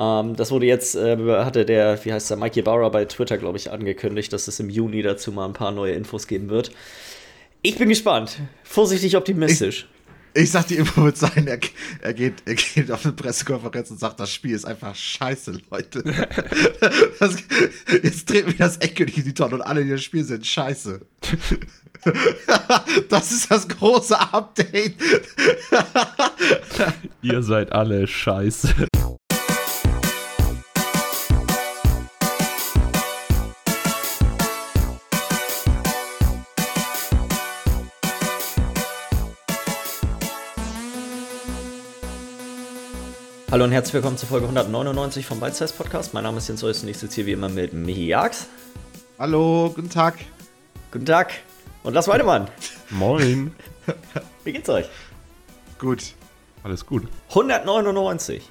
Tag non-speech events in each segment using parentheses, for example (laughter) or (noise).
Ähm, das wurde jetzt, äh, hatte der, wie heißt der, Mike Ybarra bei Twitter, glaube ich, angekündigt, dass es im Juni dazu mal ein paar neue Infos geben wird. Ich bin gespannt. Vorsichtig optimistisch. Ich, ich sag, die Info wird sein, er, er, geht, er geht auf eine Pressekonferenz und sagt, das Spiel ist einfach scheiße, Leute. (laughs) Das, jetzt dreht mir das Endgültig in die Tonne und alle, die das Spiel sind, scheiße. (laughs) Das ist das große Update. Ihr seid alle scheiße. Hallo und herzlich willkommen zur Folge 199 vom Bite Size Podcast. Mein Name ist Jens Reus und ich sitze hier wie immer mit Michi Jags. Hallo, guten Tag. Guten Tag. Und Lars Weidemann. (laughs) Moin. Wie geht's euch? Gut. Alles gut. 199.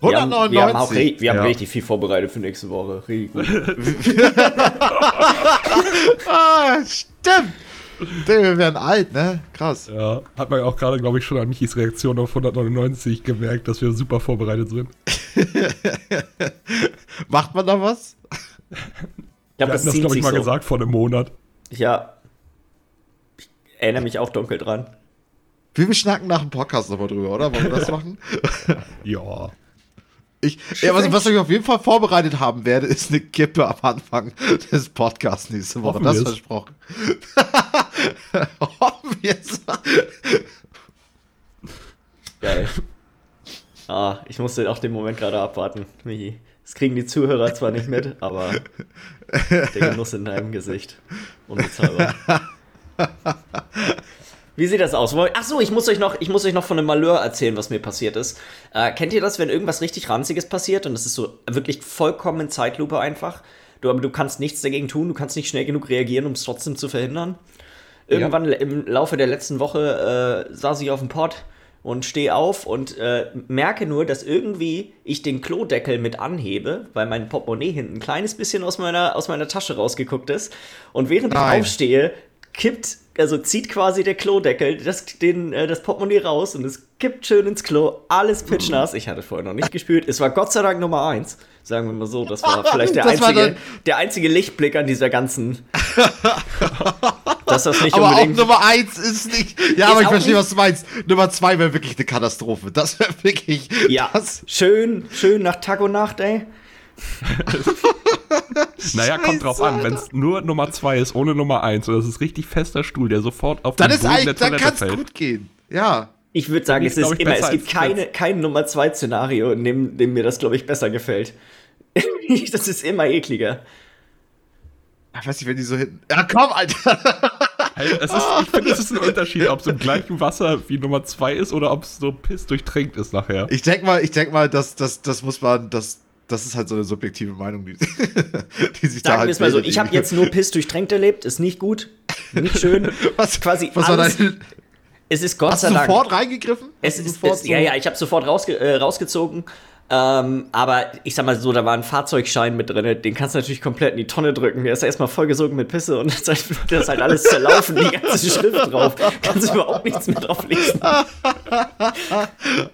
Wir 199. haben, wir haben, auch wir haben Ja. richtig viel vorbereitet für nächste Woche. Richtig gut. (laughs) ah, stimmt. Wir werden alt, ne? Krass. Ja, hat man auch gerade, glaube ich, schon an Michis Reaktion auf 199 gemerkt, dass wir super vorbereitet sind. (laughs) Macht man da was? Ich Wir das hatten das, glaube ich, mal so. gesagt vor einem Monat. Ja. Ich erinnere mich auch dunkel dran. Wir schnacken nach dem Podcast nochmal drüber, oder? Wollen wir das (laughs) machen? Ja. Ich, ja, was, was ich auf jeden Fall vorbereitet haben werde, ist eine Kippe am Anfang des Podcasts nächste Woche. Hoffen das wir's. versprochen. Geil. Ah, ich musste auch den Moment gerade abwarten, Michi. Das kriegen die Zuhörer zwar nicht mit, aber der Genuss in deinem Gesicht. Unbezahlbar. Wie sieht das aus? Ach so, ich muss euch noch, ich muss euch noch von einem Malheur erzählen, was mir passiert ist. Äh, kennt ihr das, wenn irgendwas richtig ranziges passiert und es ist so wirklich vollkommen in Zeitlupe einfach? Du, aber du kannst nichts dagegen tun, du kannst nicht schnell genug reagieren, um es trotzdem zu verhindern. Irgendwann im Laufe der letzten Woche äh, saß ich auf dem Pott und stehe auf und äh, merke nur, dass irgendwie ich den Klodeckel mit anhebe, weil mein Portemonnaie hinten ein kleines bisschen aus meiner, aus meiner Tasche rausgeguckt ist. Und während Nein. ich aufstehe, kippt, also zieht quasi der Klodeckel das, den, äh, das Portemonnaie raus und es kippt schön ins Klo. Alles pitschnass. Ich hatte vorher noch nicht gespült. Es war Gott sei Dank Nummer eins. Sagen wir mal so. Das war (laughs) vielleicht der, Das einzige, der einzige Lichtblick an dieser ganzen. (laughs) dass das nicht Aber auch unbedingt. Nummer eins ist nicht. Ja, Ist aber ich auch verstehe, was du meinst. Nummer zwei wäre wirklich eine Katastrophe. Das wäre wirklich. Ja, Das, schön, schön nach Tag und Nacht, ey. (laughs) Naja, kommt drauf Scheiße, an. Wenn es nur Nummer 2 ist, ohne Nummer 1, und das ist richtig fester Stuhl, der sofort auf dann den ist Boden der dann Toilette kann es fällt. gut gehen. Ja. Ich würde sagen, es ist ich, immer, es gibt keine, kein Nummer 2 Szenario, in dem, dem mir das, glaube ich, besser gefällt. (laughs) das ist immer ekliger. Ich weiß nicht, wenn die so hinten. Ja, komm, Alter. Hey, es ist, ich finde, es ist ein Unterschied, ob es im gleichen Wasser wie Nummer 2 ist oder ob es so piss durchtränkt ist nachher. Ich denke mal, ich denk mal, dass das, das muss man, das, das ist halt so eine subjektive Meinung, die, (laughs) die sich da Sagen halt wir es mal so, ich habe jetzt nur Piss durchtränkt erlebt, ist nicht gut, nicht schön. (laughs) was, quasi was war alles- dein, Es ist Gott Hast sei du Dank. sofort reingegriffen? Es Hast du ist, sofort es, so- ja, ja, ich habe sofort rausge äh, rausgezogen. Ähm, aber ich sag mal so, da war ein Fahrzeugschein mit drin, den kannst du natürlich komplett in die Tonne drücken. Der ist erstmal vollgesogen mit Pisse und (laughs) das ist halt, das ist halt alles zerlaufen, die ganze Schrift drauf. Kannst du überhaupt nichts mehr drauf lesen. (laughs)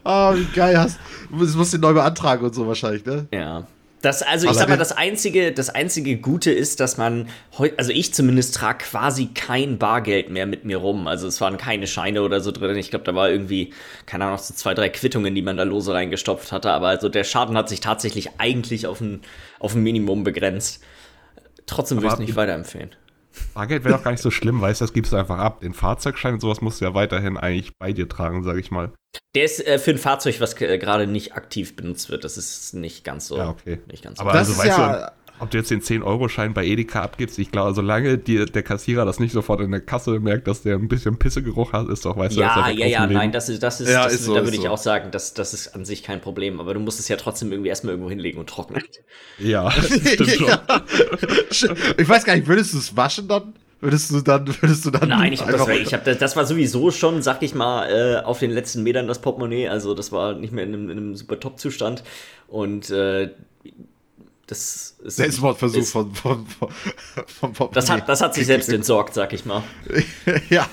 Ah, wie geil hast. Du musst, musst den neu beantragen und so wahrscheinlich, ne? Ja. Das, also ich sag mal, das einzige, das einzige Gute ist, dass man also ich zumindest trage quasi kein Bargeld mehr mit mir rum. Also es waren keine Scheine oder so drin. Ich glaube, da war irgendwie, keine Ahnung, so zwei, drei Quittungen, die man da lose reingestopft hatte. Aber also der Schaden hat sich tatsächlich eigentlich auf ein, auf ein Minimum begrenzt. Trotzdem würde ich es nicht weiterempfehlen. Bargeld wäre doch gar nicht so schlimm, weißt du, das gibst du einfach ab. Den Fahrzeugschein und sowas musst du ja weiterhin eigentlich bei dir tragen, sag ich mal. Der ist äh, für ein Fahrzeug, was äh, gerade nicht aktiv benutzt wird. Das ist nicht ganz so. Ja, okay. Nicht ganz so. Aber Das also ist weißt ja- du, ob du jetzt den 10-Euro-Schein bei Edeka abgibst, ich glaube, solange dir der Kassierer das nicht sofort in der Kasse merkt, dass der ein bisschen Pissegeruch hat, ist doch, weißt du, Ja, ist ja, ja, Leben. nein, das ist, das ist, Ja, das ist so, da würde ich so. auch sagen, das, das ist an sich kein Problem. Aber du musst es ja trotzdem irgendwie erstmal irgendwo hinlegen und trocknen. Ja, (laughs) das stimmt schon. Ja. Ich weiß gar nicht, würdest du es waschen dann? Würdest du dann, würdest du dann. Nein, ich habe das, ich hab das, das war sowieso schon, sag ich mal, äh, auf den letzten Metern das Portemonnaie. Also das war nicht mehr in einem, in einem super Top-Zustand. Und äh, das ist. Selbstmordversuch ist- von, von, von, von Pop Das hat, das hat sich selbst (laughs) entsorgt, sag ich mal. (laughs) ja.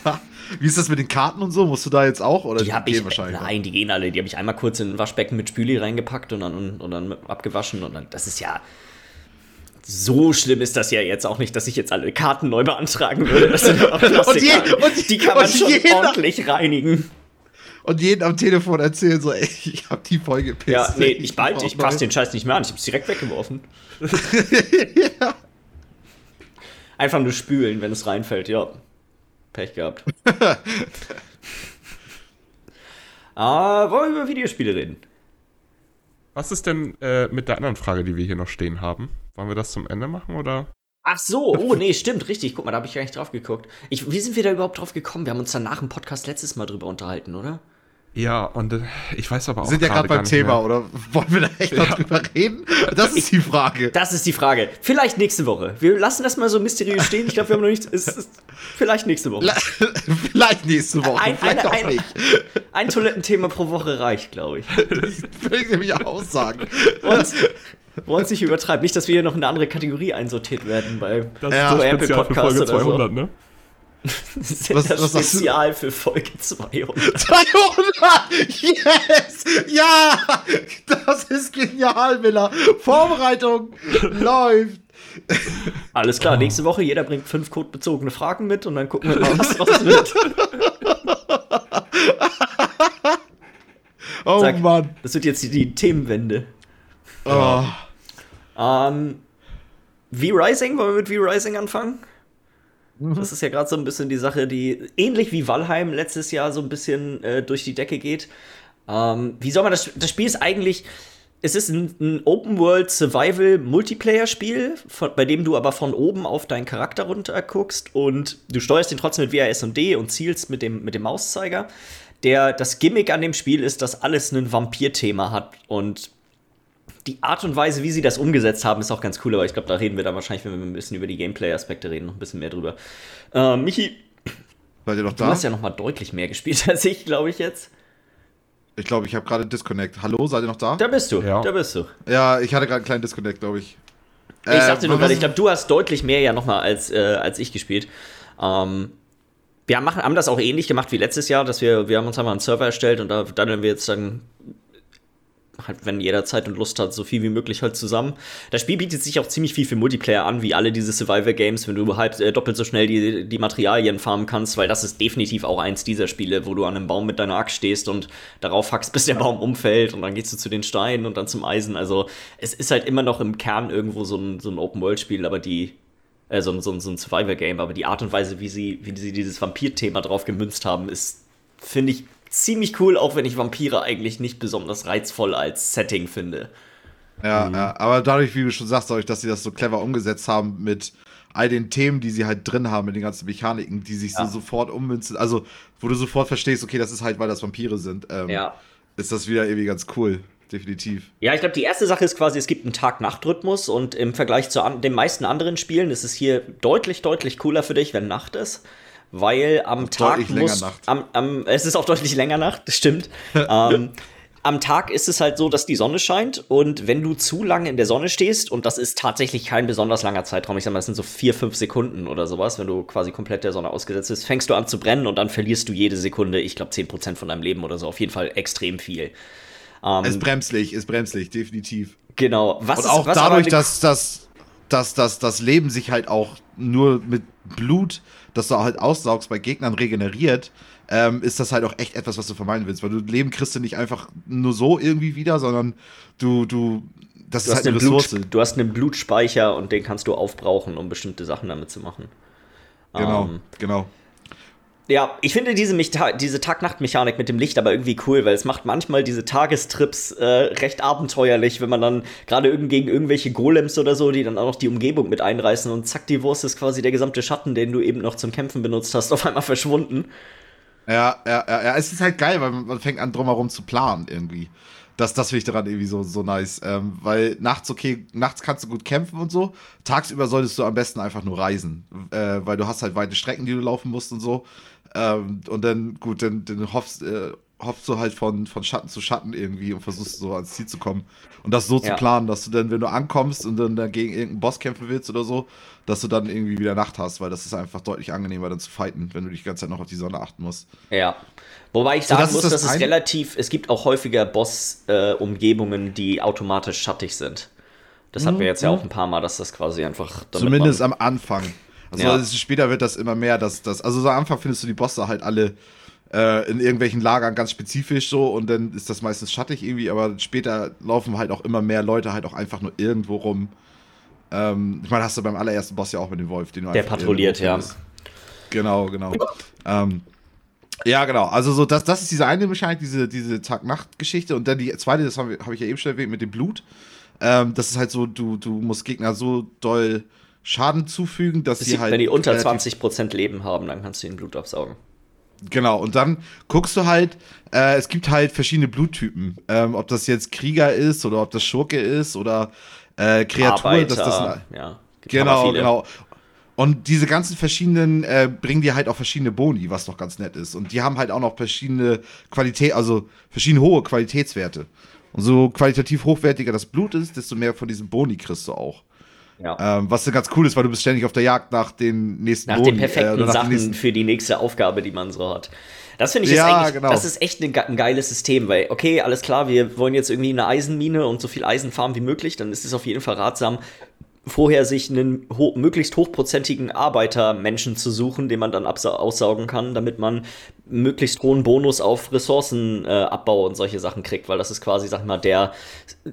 Wie ist das mit den Karten und so? Musst du da jetzt auch? Oder Die habe ich. wahrscheinlich? Nein, die gehen alle. Die habe ich einmal kurz in ein Waschbecken mit Spüli reingepackt und dann, und, und dann abgewaschen. Und dann, das ist ja. So schlimm ist das ja jetzt auch nicht, dass ich jetzt alle Karten neu beantragen würde. (laughs) Und je- und- die kann man und schon jeder- ordentlich reinigen. Und jeden am Telefon erzählen so, ey, ich hab die voll gepisst. Ja, nee, ich brauch ich passe neue. den Scheiß nicht mehr an. Ich hab's direkt weggeworfen. (laughs) Einfach nur spülen, wenn es reinfällt, ja. Pech gehabt. (laughs) ah, wollen wir über Videospiele reden? Was ist denn äh, mit der anderen Frage, die wir hier noch stehen haben? Wollen wir das zum Ende machen oder? Ach so, (laughs) oh nee, stimmt, richtig. Guck mal, da habe ich gar nicht drauf geguckt. Ich, wie sind wir da überhaupt drauf gekommen? Wir haben uns danach im Podcast letztes Mal drüber unterhalten, oder? Ja, und äh, ich weiß aber auch Wir sind ja gerade beim nicht Thema, mehr. oder wollen wir da echt noch drüber reden? Das ist die Frage. Das ist die Frage. Vielleicht nächste Woche. Wir lassen das mal so mysteriös stehen. Ich glaube, wir haben noch nichts. Es ist vielleicht nächste Woche. (laughs) Vielleicht nächste Woche, Ein, vielleicht eine, auch ein, nicht. ein Toilettenthema pro Woche reicht, glaube ich. Das will ich nämlich auch sagen. Und wollen es nicht übertreiben. Nicht, dass wir hier noch in eine andere Kategorie einsortiert werden bei Das Ja, ist so das Apple Spezial für Podcast Folge oder so. 200, ne? Das ist Was- das was? Spezial für Folge 200. 200! (laughs) Yes! Ja! Das ist genial, Miller. Vorbereitung (laughs) läuft. Alles klar, nächste Woche jeder bringt fünf codebezogene Fragen mit und dann gucken wir mal, was draus wird. (laughs) Oh Zack. Mann. Das wird jetzt die, die Themenwende. Oh. Ähm, V-Rising, wollen wir mit V-Rising anfangen? Das ist ja gerade so ein bisschen die Sache, die ähnlich wie Valheim letztes Jahr so ein bisschen äh, durch die Decke geht. Ähm, wie soll man das? Das Spiel ist eigentlich. Es ist ein, ein Open-World-Survival-Multiplayer-Spiel, bei dem du aber von oben auf deinen Charakter runter guckst und du steuerst ihn trotzdem mit WAS und und zielst mit dem, mit dem Mauszeiger. Der, das Gimmick an dem Spiel ist, dass alles ein Vampir-Thema hat und die Art und Weise, wie sie das umgesetzt haben, ist auch ganz cool, aber ich glaube, da reden wir dann wahrscheinlich, wenn wir ein bisschen über die Gameplay-Aspekte reden, noch ein bisschen mehr drüber. Äh, Michi, Seid ihr noch du da? hast ja noch mal deutlich mehr (laughs) gespielt als ich, glaube ich jetzt. Ich glaube, ich habe gerade Disconnect. Hallo, seid ihr noch da? Da bist du, Ja. da bist du. Ja, ich hatte gerade einen kleinen Disconnect, glaube ich. ich sagte nur gerade, ich glaube, du hast deutlich mehr ja noch mal als, äh, als ich gespielt. Ähm, wir machen, haben das auch ähnlich gemacht wie letztes Jahr, dass wir, wir haben uns einmal einen Server erstellt und da daddeln wir jetzt dann halt, wenn jeder Zeit und Lust hat, so viel wie möglich halt zusammen. Das Spiel bietet sich auch ziemlich viel für Multiplayer an, wie alle diese Survival-Games, wenn du halb äh, doppelt so schnell die, die Materialien farmen kannst, weil das ist definitiv auch eins dieser Spiele, wo du an einem Baum mit deiner Axt stehst und darauf hackst, (laughs) bis der Baum umfällt und dann gehst du zu den Steinen und dann zum Eisen. Also es ist halt immer noch im Kern irgendwo so ein, so ein Open-World-Spiel, aber die äh, so, ein- so, so ein Survival-Game, aber die Art und Weise, wie sie, wie sie dieses Vampir-Thema drauf gemünzt haben, ist, finde ich, ziemlich cool, auch wenn ich Vampire eigentlich nicht besonders reizvoll als Setting finde. Ja, ja, aber dadurch, wie du schon sagst, dadurch, dass sie das so clever umgesetzt haben mit all den Themen, die sie halt drin haben, mit den ganzen Mechaniken, die sich Ja. so sofort ummünzen, also wo du sofort verstehst, okay, das ist halt, weil das Vampire sind, ähm, Ja. ist das wieder irgendwie ganz cool, definitiv. Ja, ich glaube, die erste Sache ist quasi, es gibt einen Tag-Nacht-Rhythmus und im Vergleich zu an den meisten anderen Spielen ist es hier deutlich, deutlich cooler für dich, wenn Nacht ist. Weil am Tag deutlich länger muss, Nacht. Am, am, es ist auch deutlich länger Nacht, das stimmt. (laughs) ähm, am Tag ist es halt so, dass die Sonne scheint und wenn du zu lange in der Sonne stehst, und das ist tatsächlich kein besonders langer Zeitraum, ich sag mal, das sind so vier, fünf Sekunden oder sowas, wenn du quasi komplett der Sonne ausgesetzt bist, fängst du an zu brennen und dann verlierst du jede Sekunde, ich glaube, 10% von deinem Leben oder so, auf jeden Fall extrem viel. Ähm, ist bremslich, ist bremslich, definitiv. genau. Was Und ist, auch was dadurch, dass, dass, dass, dass das Leben sich halt auch nur mit Blut, das du halt aussaugst, bei Gegnern regeneriert, ähm, ist das halt auch echt etwas, was du vermeiden willst. Weil du Leben kriegst du nicht einfach nur so irgendwie wieder, sondern du, du, das Du ist halt eine Ressource. Blut, du hast einen Blutspeicher und den kannst du aufbrauchen, um bestimmte Sachen damit zu machen. Genau, Ähm, genau. Ja, ich finde diese, diese Tag-Nacht-Mechanik mit dem Licht aber irgendwie cool, weil es macht manchmal diese Tagestrips äh, recht abenteuerlich, wenn man dann gerade irgend gegen irgendwelche Golems oder so, die dann auch noch die Umgebung mit einreißen und zack, die Wurst ist quasi der gesamte Schatten, den du eben noch zum Kämpfen benutzt hast, (laughs) auf einmal verschwunden. Ja, ja, ja, ja, es ist halt geil, weil man, man fängt an, drumherum zu planen irgendwie. Das, das finde ich daran irgendwie so, so nice. Ähm, weil nachts, okay, nachts kannst du gut kämpfen und so. Tagsüber solltest du am besten einfach nur reisen. Äh, weil du hast halt weite Strecken, die du laufen musst und so. Ähm, und dann, gut, dann, dann hoffst, äh, hoppst du halt von, von Schatten zu Schatten irgendwie und versuchst so ans Ziel zu kommen. Und das so Ja. zu planen, dass du dann, wenn du ankommst und dann dagegen irgendeinen Boss kämpfen willst oder so, dass du dann irgendwie wieder Nacht hast, weil das ist einfach deutlich angenehmer dann zu fighten, wenn du die ganze Zeit noch auf die Sonne achten musst. Ja. Wobei ich So, sagen das ist muss, das dass es relativ, es gibt auch häufiger Boss-Umgebungen, die automatisch schattig sind. Das hatten wir jetzt ja auch ein paar Mal, dass das quasi einfach. Mhm. Zumindest am Anfang. Also Ja. später wird das immer mehr, dass das. Also so am Anfang findest du die Bosse halt alle äh, in irgendwelchen Lagern ganz spezifisch so und dann ist das meistens schattig irgendwie, aber später laufen halt auch immer mehr Leute halt auch einfach nur irgendwo rum. Ähm, ich meine, hast du beim allerersten Boss ja auch mit dem Wolf, den du Der patrouilliert, ja. Genau, genau. ähm, ja, genau. Also so, das, das ist diese eine Mechanik, diese, diese Tag-Nacht-Geschichte. Und dann die zweite, das habe hab ich ja eben schon erwähnt, mit dem Blut. Ähm, das ist halt so, du, du musst Gegner so doll Schaden zufügen, dass sie die- halt. wenn die unter relativ- 20% Leben haben, dann kannst du ihnen Blut absaugen. Genau, und dann guckst du halt, äh, es gibt halt verschiedene Bluttypen. Ähm, ob das jetzt Krieger ist oder ob das Schurke ist oder äh, Kreatur. Arbeiter, das, das ja. Genau, genau. Und diese ganzen verschiedenen äh, bringen dir halt auch verschiedene Boni, was doch ganz nett ist. Und die haben halt auch noch verschiedene Qualität, also verschiedene hohe Qualitätswerte. Und so qualitativ hochwertiger das Blut ist, desto mehr von diesem Boni kriegst du auch. Ja. Ähm, was dann ganz cool ist, weil du bist ständig auf der Jagd nach den nächsten Nach Boni. den perfekten äh, nach den Sachen nächsten- für die nächste Aufgabe, die man so hat. Das finde ich ist Ja, eigentlich, genau. das ist echt ein, ein geiles System, weil, okay, alles klar, wir wollen jetzt irgendwie eine Eisenmine und so viel Eisen farmen wie möglich, dann ist es auf jeden Fall ratsam, vorher sich einen ho möglichst hochprozentigen Arbeitermenschen zu suchen, den man dann aussaugen kann, damit man möglichst hohen Bonus auf Ressourcenabbau äh, und solche Sachen kriegt, weil das ist quasi, sag mal, der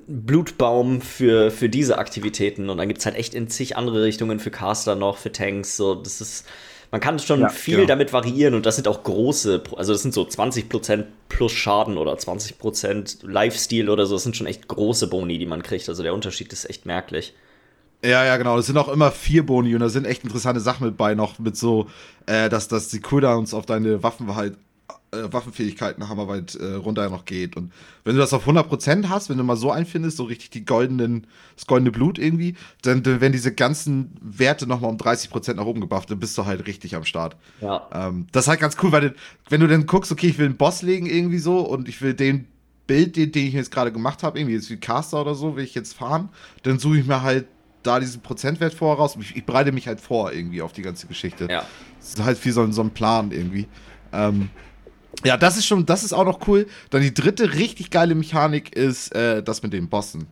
Blutbaum für, für diese Aktivitäten. Und dann gibt es halt echt in zig andere Richtungen für Caster noch, für Tanks. So, das ist. Man kann schon Ja, viel genau. damit variieren und das sind auch große, also das sind so 20% plus Schaden oder 20% Lifesteal oder so, das sind schon echt große Boni, die man kriegt. Also der Unterschied ist echt merklich. Ja, ja, genau. Das sind auch immer vier Boni und da sind echt interessante Sachen mit bei, noch mit so, äh, dass, dass die Cooldowns auf deine Waffen halt, äh, Waffenfähigkeiten hammerweit äh, runter noch geht. Und wenn du das auf 100% hast, wenn du mal so einfindest, so richtig die goldenen, das goldene Blut irgendwie, dann, dann werden diese ganzen Werte nochmal um 30% nach oben gebufft, dann bist du halt richtig am Start. Ja. Ähm, das ist halt ganz cool, weil du- wenn du dann guckst, okay, ich will einen Boss legen irgendwie so und ich will den Bild, den, den ich jetzt gerade gemacht habe, irgendwie jetzt wie Caster oder so, will ich jetzt fahren, dann suche ich mir halt da diesen Prozentwert vorher raus. Ich, ich bereite mich halt vor irgendwie auf die ganze Geschichte. Ja. Das ist halt wie so, ein- so ein Plan irgendwie. Ähm, ja, das ist schon, das ist auch noch cool. Dann die dritte richtig geile Mechanik ist äh, das mit den Bossen.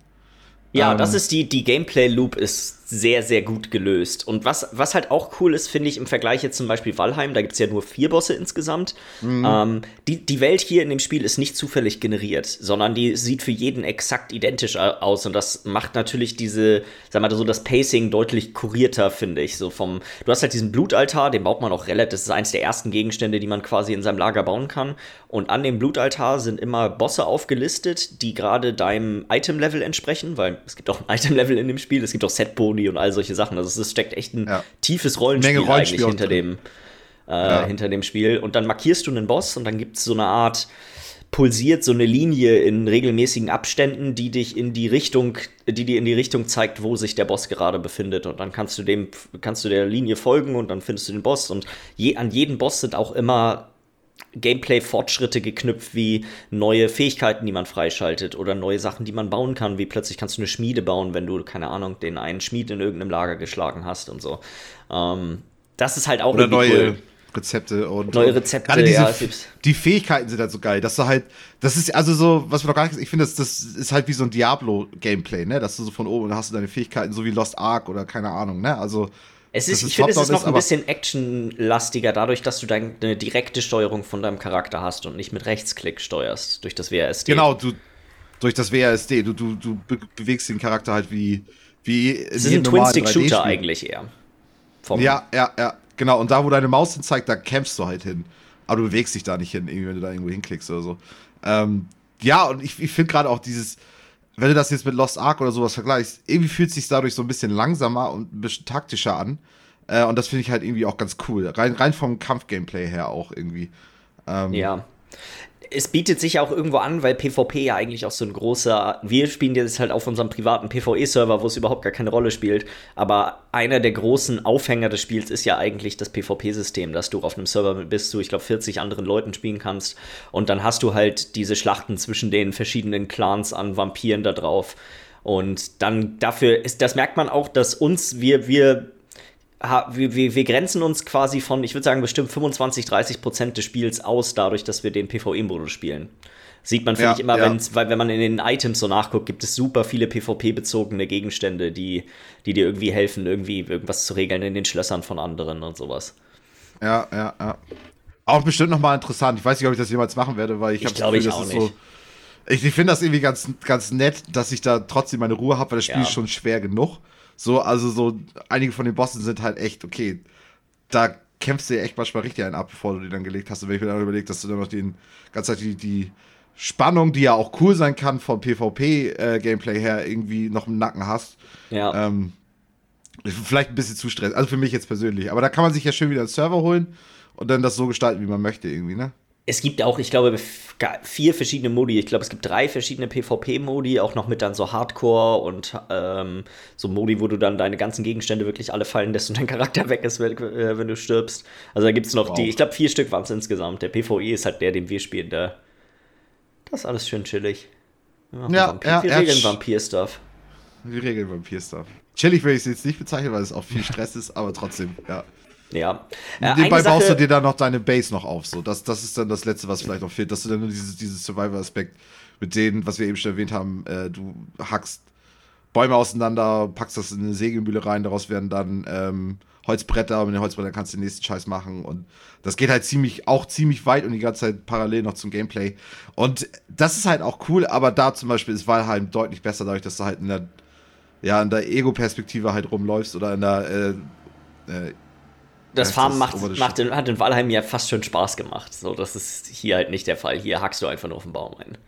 Ja, Ähm, das ist die, die Gameplay-Loop ist sehr, sehr gut gelöst. Und was, was halt auch cool ist, finde ich, im Vergleich jetzt zum Beispiel Valheim, da gibt es ja nur vier Bosse insgesamt. Mhm. Ähm, die, die Welt hier in dem Spiel ist nicht zufällig generiert, sondern die sieht für jeden exakt identisch au- aus. Und das macht natürlich diese, sag mal so, das Pacing deutlich kurierter, finde ich. So vom, du hast halt diesen Blutaltar, den baut man auch relativ, das ist eins der ersten Gegenstände, die man quasi in seinem Lager bauen kann. Und an dem Blutaltar sind immer Bosse aufgelistet, die gerade deinem Item-Level entsprechen, weil es gibt auch ein (laughs) Item-Level in dem Spiel, es gibt auch Set-Boni und all solche Sachen. Also es steckt echt ein Ja. tiefes Rollenspiel, Rollenspiel eigentlich hinter dem, äh, Ja. hinter dem Spiel. Und dann markierst du einen Boss und dann gibt es so eine Art pulsiert so eine Linie in regelmäßigen Abständen, die dich in die Richtung, die dir in die Richtung zeigt, wo sich der Boss gerade befindet. Und dann kannst du dem, kannst du der Linie folgen und dann findest du den Boss. Und je, an jeden Boss sind auch immer Gameplay-Fortschritte geknüpft, wie neue Fähigkeiten, die man freischaltet oder neue Sachen, die man bauen kann, wie plötzlich kannst du eine Schmiede bauen, wenn du, keine Ahnung, den einen Schmied in irgendeinem Lager geschlagen hast und so. Ähm, das ist halt auch Oder neue cool. Rezepte und Neue und Rezepte, gerade diese, ja, die Fähigkeiten sind halt so geil, dass du halt, das ist also so, was wir noch gar nicht, ich finde, das, das ist halt wie so ein Diablo-Gameplay, ne, dass du so von oben hast du deine Fähigkeiten, so wie Lost Ark oder keine Ahnung, ne, also Es ist, ich finde, es ist noch ist, ein bisschen actionlastiger, dadurch, dass du eine direkte Steuerung von deinem Charakter hast und nicht mit Rechtsklick steuerst durch das WASD. genau, du durch das WASD, du, du, du be bewegst den Charakter halt wie, wie Es ist ein Twin-Stick-Shooter 3D-Spiel. eigentlich eher. Vom- Ja, ja, ja, genau. Und da, wo deine Maus hin zeigt, da campst du halt hin. Aber du bewegst dich da nicht hin, irgendwie, wenn du da irgendwo hinklickst oder so. Ähm, ja, und ich, ich finde gerade auch dieses, wenn du das jetzt mit Lost Ark oder sowas vergleichst, irgendwie fühlt es sich dadurch so ein bisschen langsamer und ein bisschen taktischer an. Äh, und das finde ich halt irgendwie auch ganz cool. Rein, rein vom Kampf-Gameplay her auch irgendwie. Ähm, Ja. Es bietet sich auch irgendwo an, weil PvP ja eigentlich auch so ein großer. Wir spielen jetzt halt auf unserem privaten PvE-Server, wo es überhaupt gar keine Rolle spielt. Aber einer der großen Aufhänger des Spiels ist ja eigentlich das PvP-System, dass du auf einem Server mit bis zu, ich glaube, 40 anderen Leuten spielen kannst. Und dann hast du halt diese Schlachten zwischen den verschiedenen Clans an Vampiren da drauf. Und dann dafür ist, das merkt man auch, dass uns, wir, wir wir, wir, wir, grenzen uns quasi von, ich würde sagen, bestimmt 25, 30 Prozent des Spiels aus, dadurch, dass wir den PvE-Modus spielen. Sieht man, finde ja, ich, immer, ja. weil wenn man in den Items so nachguckt, gibt es super viele PvP-bezogene Gegenstände, die, die dir irgendwie helfen, irgendwie irgendwas zu regeln in den Schlössern von anderen und sowas. Ja, ja, ja. Auch bestimmt nochmal interessant. Ich weiß nicht, ob ich das jemals machen werde, weil ich, ich glaube, ich auch nicht. So, ich, ich finde das irgendwie ganz, ganz nett, dass ich da trotzdem meine Ruhe habe, weil das Spiel ja. ist schon schwer genug. So, also so, einige von den Bossen sind halt echt, okay, da kämpfst du ja echt manchmal richtig einen ab, bevor du die dann gelegt hast. Und wenn ich mir dann überlege, dass du dann noch den ganze Zeit die, die Spannung, die ja auch cool sein kann von PvP-Gameplay äh, her, irgendwie noch im Nacken hast. Ja. Ähm, vielleicht ein bisschen zu stressig. Also für mich jetzt persönlich. Aber da kann man sich ja schön wieder einen Server holen und dann das so gestalten, wie man möchte, irgendwie, ne? Es gibt auch, ich glaube, vier verschiedene Modi. Ich glaube, es gibt drei verschiedene PvP-Modi, auch noch mit dann so Hardcore und ähm, so Modi, wo du dann deine ganzen Gegenstände wirklich alle fallen lässt und dein Charakter (laughs) weg ist, wenn, äh, wenn du stirbst. Also da gibt es noch wow. die, ich glaube, vier Stück waren es insgesamt. Der PvE ist halt der, den wir spielen. Der, das ist alles schön chillig. Ja, ja, Vampir, ja wir regeln Vampir-Stuff. Wir regeln Vampir-Stuff. Chillig würde ich es jetzt nicht bezeichnen, weil es auch viel (laughs) Stress ist, aber trotzdem, ja. Ja. Äh, Nebenbei baust du dir dann noch deine Base noch auf. So. Das, das ist dann das Letzte, was vielleicht noch fehlt, dass du dann nur dieses, dieses Survivor-Aspekt mit denen, was wir eben schon erwähnt haben, äh, du hackst Bäume auseinander, packst das in eine Sägemühle rein, daraus werden dann ähm, Holzbretter, und mit den Holzbrettern kannst du den nächsten Scheiß machen und das geht halt ziemlich, auch ziemlich weit und die ganze Zeit parallel noch zum Gameplay. Und das ist halt auch cool, aber da zum Beispiel ist Valheim deutlich besser, dadurch, dass du halt in der, ja, in der Ego-Perspektive halt rumläufst oder in der, äh, äh, das Farmen macht, macht in, hat in Valheim ja fast schon Spaß gemacht. So, das ist hier halt nicht der Fall. Hier hackst du einfach nur auf den Baum ein.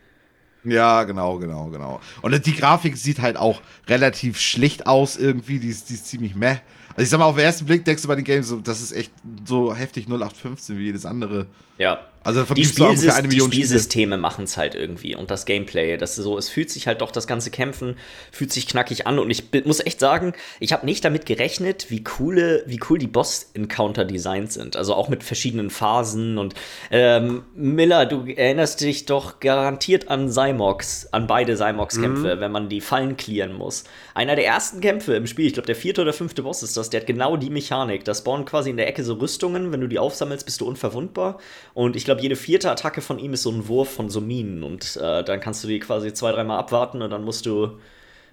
Ja, genau, genau, genau. Und die Grafik sieht halt auch relativ schlicht aus irgendwie. Die ist, die ist ziemlich meh. Also ich sag mal, auf den ersten Blick denkst du bei den Games so, das ist echt so heftig 0815 wie jedes andere. Ja. Also die, Spielsys eine Million die Spielsysteme machen es halt irgendwie und das Gameplay, das ist so, es fühlt sich halt doch das ganze Kämpfen fühlt sich knackig an und ich muss echt sagen, ich habe nicht damit gerechnet, wie coole, wie cool die Boss-Encounter-Designs sind, also auch mit verschiedenen Phasen und ähm, Miller, du erinnerst dich doch garantiert an Cymox, an beide Cymox-Kämpfe, mhm. wenn man die Fallen clearen muss. Einer der ersten Kämpfe im Spiel, ich glaube der vierte oder fünfte Boss ist das, der hat genau die Mechanik, da spawnen quasi in der Ecke so Rüstungen, wenn du die aufsammelst, bist du unverwundbar und ich glaube glaube, jede vierte Attacke von ihm ist so ein Wurf von so Minen und äh, dann kannst du die quasi zwei, dreimal abwarten und dann musst du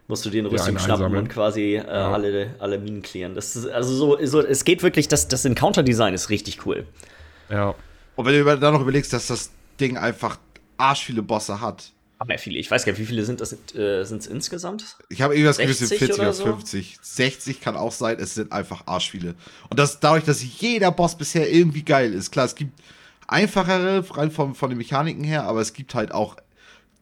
musst du dir eine Rüstung ja, schnappen einsammeln. und quasi äh, ja. alle, alle Minen klären. Das ist also so, so es geht wirklich, das, das Encounter-Design ist richtig cool. Ja. Und wenn du dann noch überlegst, dass das Ding einfach arsch viele Bosse hat. Aber ja, viele. Ich weiß gar nicht, wie viele sind das äh, sind's insgesamt? Ich habe irgendwas Gefühl, 40 oder, so? 50. 60 kann auch sein, es sind einfach arsch viele. Und das dadurch, dass jeder Boss bisher irgendwie geil ist. Klar, es gibt einfachere, rein von, von den Mechaniken her, aber es gibt halt auch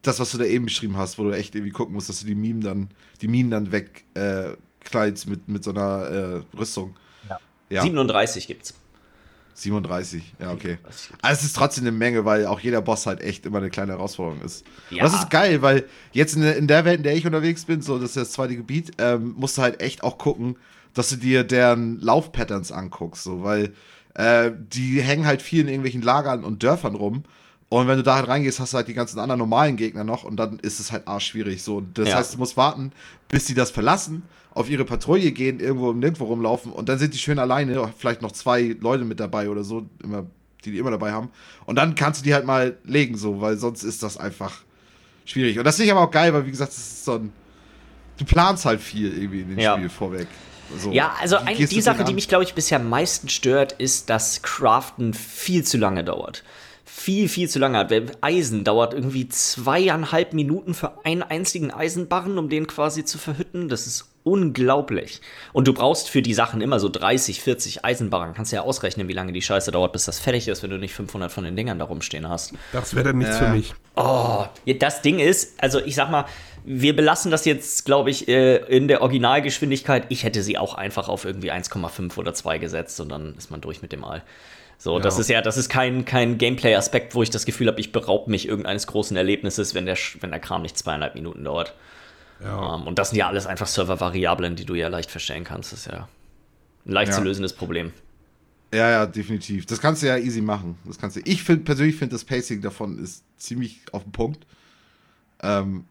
das, was du da eben beschrieben hast, wo du echt irgendwie gucken musst, dass du die Minen dann, die Minen dann wegkleidest äh, mit, mit so einer äh, Rüstung. Ja. ja. 37 gibt's. 37, ja, okay. Also es ist trotzdem eine Menge, weil auch jeder Boss halt echt immer eine kleine Herausforderung ist. Ja. Und das ist geil, weil jetzt in, in, der Welt, in der ich unterwegs bin, so das ist das zweite Gebiet, ähm, musst du halt echt auch gucken, dass du dir deren Laufpatterns anguckst, so, weil äh, die hängen halt viel in irgendwelchen Lagern und Dörfern rum. Und wenn du da halt reingehst, hast du halt die ganzen anderen normalen Gegner noch und dann ist es halt arschschwierig. So. Das ja. heißt, du musst warten, bis sie das verlassen, auf ihre Patrouille gehen, irgendwo im Nirgendwo rumlaufen und dann sind die schön alleine, vielleicht noch zwei Leute mit dabei oder so, immer, die die immer dabei haben. Und dann kannst du die halt mal legen, so, weil sonst ist das einfach schwierig. Und das finde ich aber auch geil, weil wie gesagt, das ist so ein. Du planst halt viel irgendwie in dem ja. Spiel vorweg. So, ja, also ein, die Sache, die mich, glaube ich, bisher am meisten stört, ist, dass Craften viel zu lange dauert. Viel, viel zu lange. Eisen dauert irgendwie zweieinhalb Minuten für einen einzigen Eisenbarren, um den quasi zu verhütten. Das ist unglaublich. Und du brauchst für die Sachen immer so 30, 40 Eisenbarren. Kannst ja ausrechnen, wie lange die Scheiße dauert, bis das fertig ist, wenn du nicht 500 von den Dingern da rumstehen hast. Das wäre dann nichts äh. für mich. Oh, das Ding ist, also ich sag mal, wir belassen das jetzt, glaube ich, äh, in der Originalgeschwindigkeit. Ich hätte sie auch einfach auf irgendwie 1,5 oder 2 gesetzt und dann ist man durch mit dem All. So, Ja. das ist ja, das ist kein, kein Gameplay-Aspekt, wo ich das Gefühl habe, ich beraube mich irgendeines großen Erlebnisses, wenn der, wenn der Kram nicht zweieinhalb Minuten dauert. Ja. Ähm, und das sind ja alles einfach Server-Variablen, die du ja leicht verstellen kannst. Das ist ja ein leicht Ja. zu lösendes Problem. Ja, ja, definitiv. Das kannst du ja easy machen. Das kannst du. Ich finde persönlich finde das Pacing davon ist ziemlich auf den Punkt. Ähm,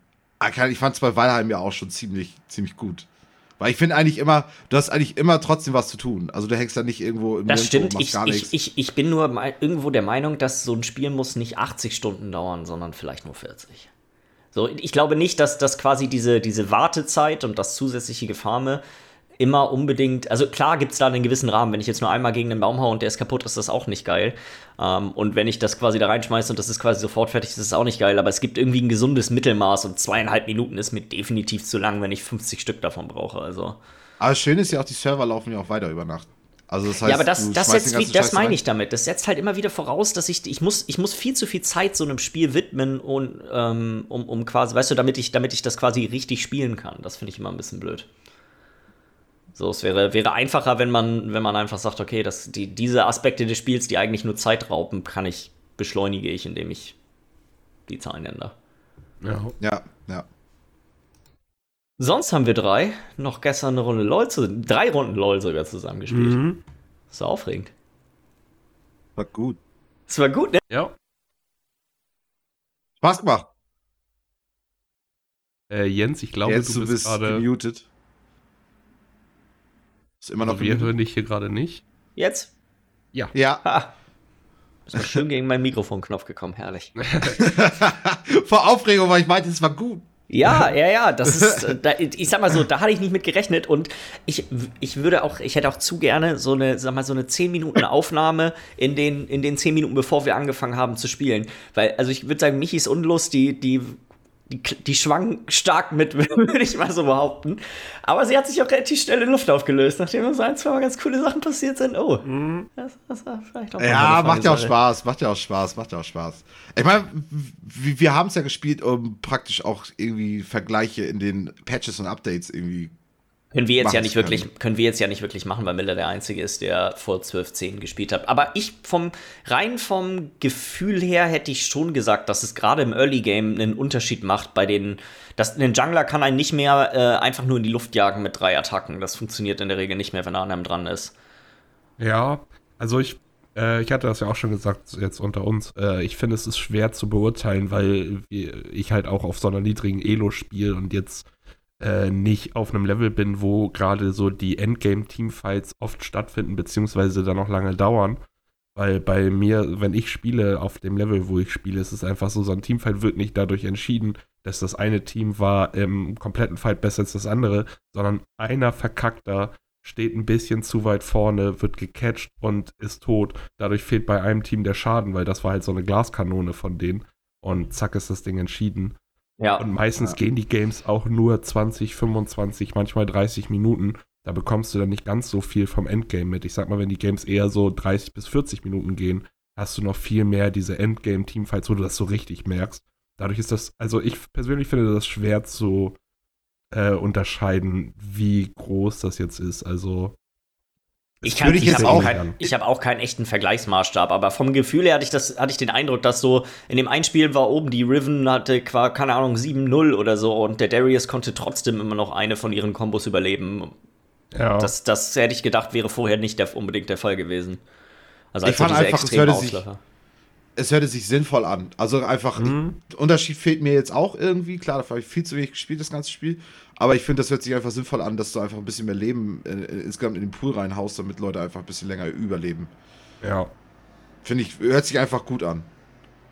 ich fand es bei Valheim ja auch schon ziemlich, ziemlich gut. Weil ich finde eigentlich immer, du hast eigentlich immer trotzdem was zu tun. Also du hängst da nicht irgendwo im Das stimmt. Ich, ich, ich, ich bin nur irgendwo der Meinung, dass so ein Spiel muss nicht 80 Stunden dauern, sondern vielleicht nur 40. So, ich glaube nicht, dass das quasi diese, diese Wartezeit und das zusätzliche Gefarme immer unbedingt, also klar gibt es da einen gewissen Rahmen. Wenn ich jetzt nur einmal gegen den Baum hau und der ist kaputt, ist das auch nicht geil. Ähm, und wenn ich das quasi da reinschmeiße und das ist quasi sofort fertig, ist das auch nicht geil. Aber es gibt irgendwie ein gesundes Mittelmaß und zweieinhalb Minuten ist mir definitiv zu lang, wenn ich 50 Stück davon brauche. Also. Aber das Schöne ist ja auch, die Server laufen ja auch weiter über Nacht. Also das heißt, ja, aber das, das, setzt, wie, das meine ich damit. Das setzt halt immer wieder voraus, dass ich, ich muss, ich muss viel zu viel Zeit so einem Spiel widmen und ähm, um, um quasi, weißt du, damit ich, damit ich das quasi richtig spielen kann. Das finde ich immer ein bisschen blöd. So, es wäre, wäre einfacher, wenn man, wenn man einfach sagt, okay, das, die, diese Aspekte des Spiels, die eigentlich nur Zeit rauben, kann ich, beschleunige ich, indem ich die Zahlen ändere. ja. Ja, ja. Sonst haben wir drei noch gestern eine Runde LOL, zu, drei Runden LOL sogar zusammengespielt. Mhm. Das war aufregend. War gut. Es war gut, ne? Ja. Spaß gemacht. Äh, Jens, ich glaube, Jetzt du bist gerade. gemutet. Ist immer noch Also wir hören dich hier gerade nicht. Jetzt? Ja. Ha! Ist mal schön gegen meinen Mikrofonknopf gekommen, herrlich. (laughs) Vor Aufregung, weil ich meinte, es war gut. Ja, ja, ja, das ist, äh, da, ich sag mal so, da hatte ich nicht mit gerechnet und ich, ich würde auch, ich hätte auch zu gerne so eine, sag mal, so eine 10 Minuten Aufnahme in den, in den 10 Minuten, bevor wir angefangen haben zu spielen. Weil, also ich würde sagen, Michis Unlust, die, die, die, die schwang stark mit, (laughs) würde ich mal so behaupten. Aber sie hat sich auch relativ schnell in Luft aufgelöst, nachdem so ein, zwei Mal ganz coole Sachen passiert sind. Oh, das, das war vielleicht auch mal Ja, macht ja auch. Spaß, macht ja auch Spaß, macht ja auch Spaß. Ich meine, wir, wir haben es ja gespielt, um praktisch auch irgendwie Vergleiche in den Patches und Updates irgendwie. Können wir jetzt ja nicht können. wirklich, können wir jetzt ja nicht wirklich machen, weil Miller der Einzige ist, der vor 12.10 gespielt hat. Aber ich vom, rein vom Gefühl her hätte ich schon gesagt, dass es gerade im Early Game einen Unterschied macht bei den, dass ein Jungler kann einen nicht mehr äh, einfach nur in die Luft jagen mit drei Attacken. Das funktioniert in der Regel nicht mehr, wenn er an einem dran ist. Ja, also ich, äh, ich hatte das ja auch schon gesagt, jetzt unter uns. Äh, ich finde, es ist schwer zu beurteilen, weil ich halt auch auf so einer niedrigen Elo spiele und jetzt äh, nicht auf einem Level bin, wo gerade so die Endgame-Teamfights oft stattfinden, beziehungsweise dann noch lange dauern. Weil bei mir, wenn ich spiele auf dem Level, wo ich spiele, ist es einfach so, so ein Teamfight wird nicht dadurch entschieden, dass das eine Team war im kompletten Fight besser als das andere, sondern einer verkackter steht ein bisschen zu weit vorne, wird gecatcht und ist tot. Dadurch fehlt bei einem Team der Schaden, weil das war halt so eine Glaskanone von denen. Und zack ist das Ding entschieden. Ja. Und meistens Ja. gehen die Games auch nur 20, 25, manchmal 30 Minuten. Da bekommst du dann nicht ganz so viel vom Endgame mit. Ich sag mal, wenn die Games eher so 30 bis 40 Minuten gehen, hast du noch viel mehr diese Endgame-Teamfights, wo du das so richtig merkst. Dadurch ist das, also ich persönlich finde das schwer zu äh, unterscheiden, wie groß das jetzt ist. Also Ich, kann, ich ich habe auch- kein, ich hab auch keinen echten Vergleichsmaßstab, aber vom Gefühl her hatte ich, das, hatte ich den Eindruck, dass so in dem Einspiel war oben die Riven hatte, qua- keine Ahnung, 7-0 oder so und der Darius konnte trotzdem immer noch eine von ihren Kombos überleben. ja. Das, das hätte ich gedacht, wäre vorher nicht der, unbedingt der Fall gewesen. Also Ich fand diese einfach, es hörte sich-. Es hörte sich sinnvoll an. Also einfach, Mhm. der Unterschied fehlt mir jetzt auch irgendwie. Klar, da habe ich viel zu wenig gespielt, das ganze Spiel. Aber ich finde, das hört sich einfach sinnvoll an, dass du einfach ein bisschen mehr Leben äh, insgesamt in den Pool reinhaust, damit Leute einfach ein bisschen länger überleben. ja. Finde ich, hört sich einfach gut an.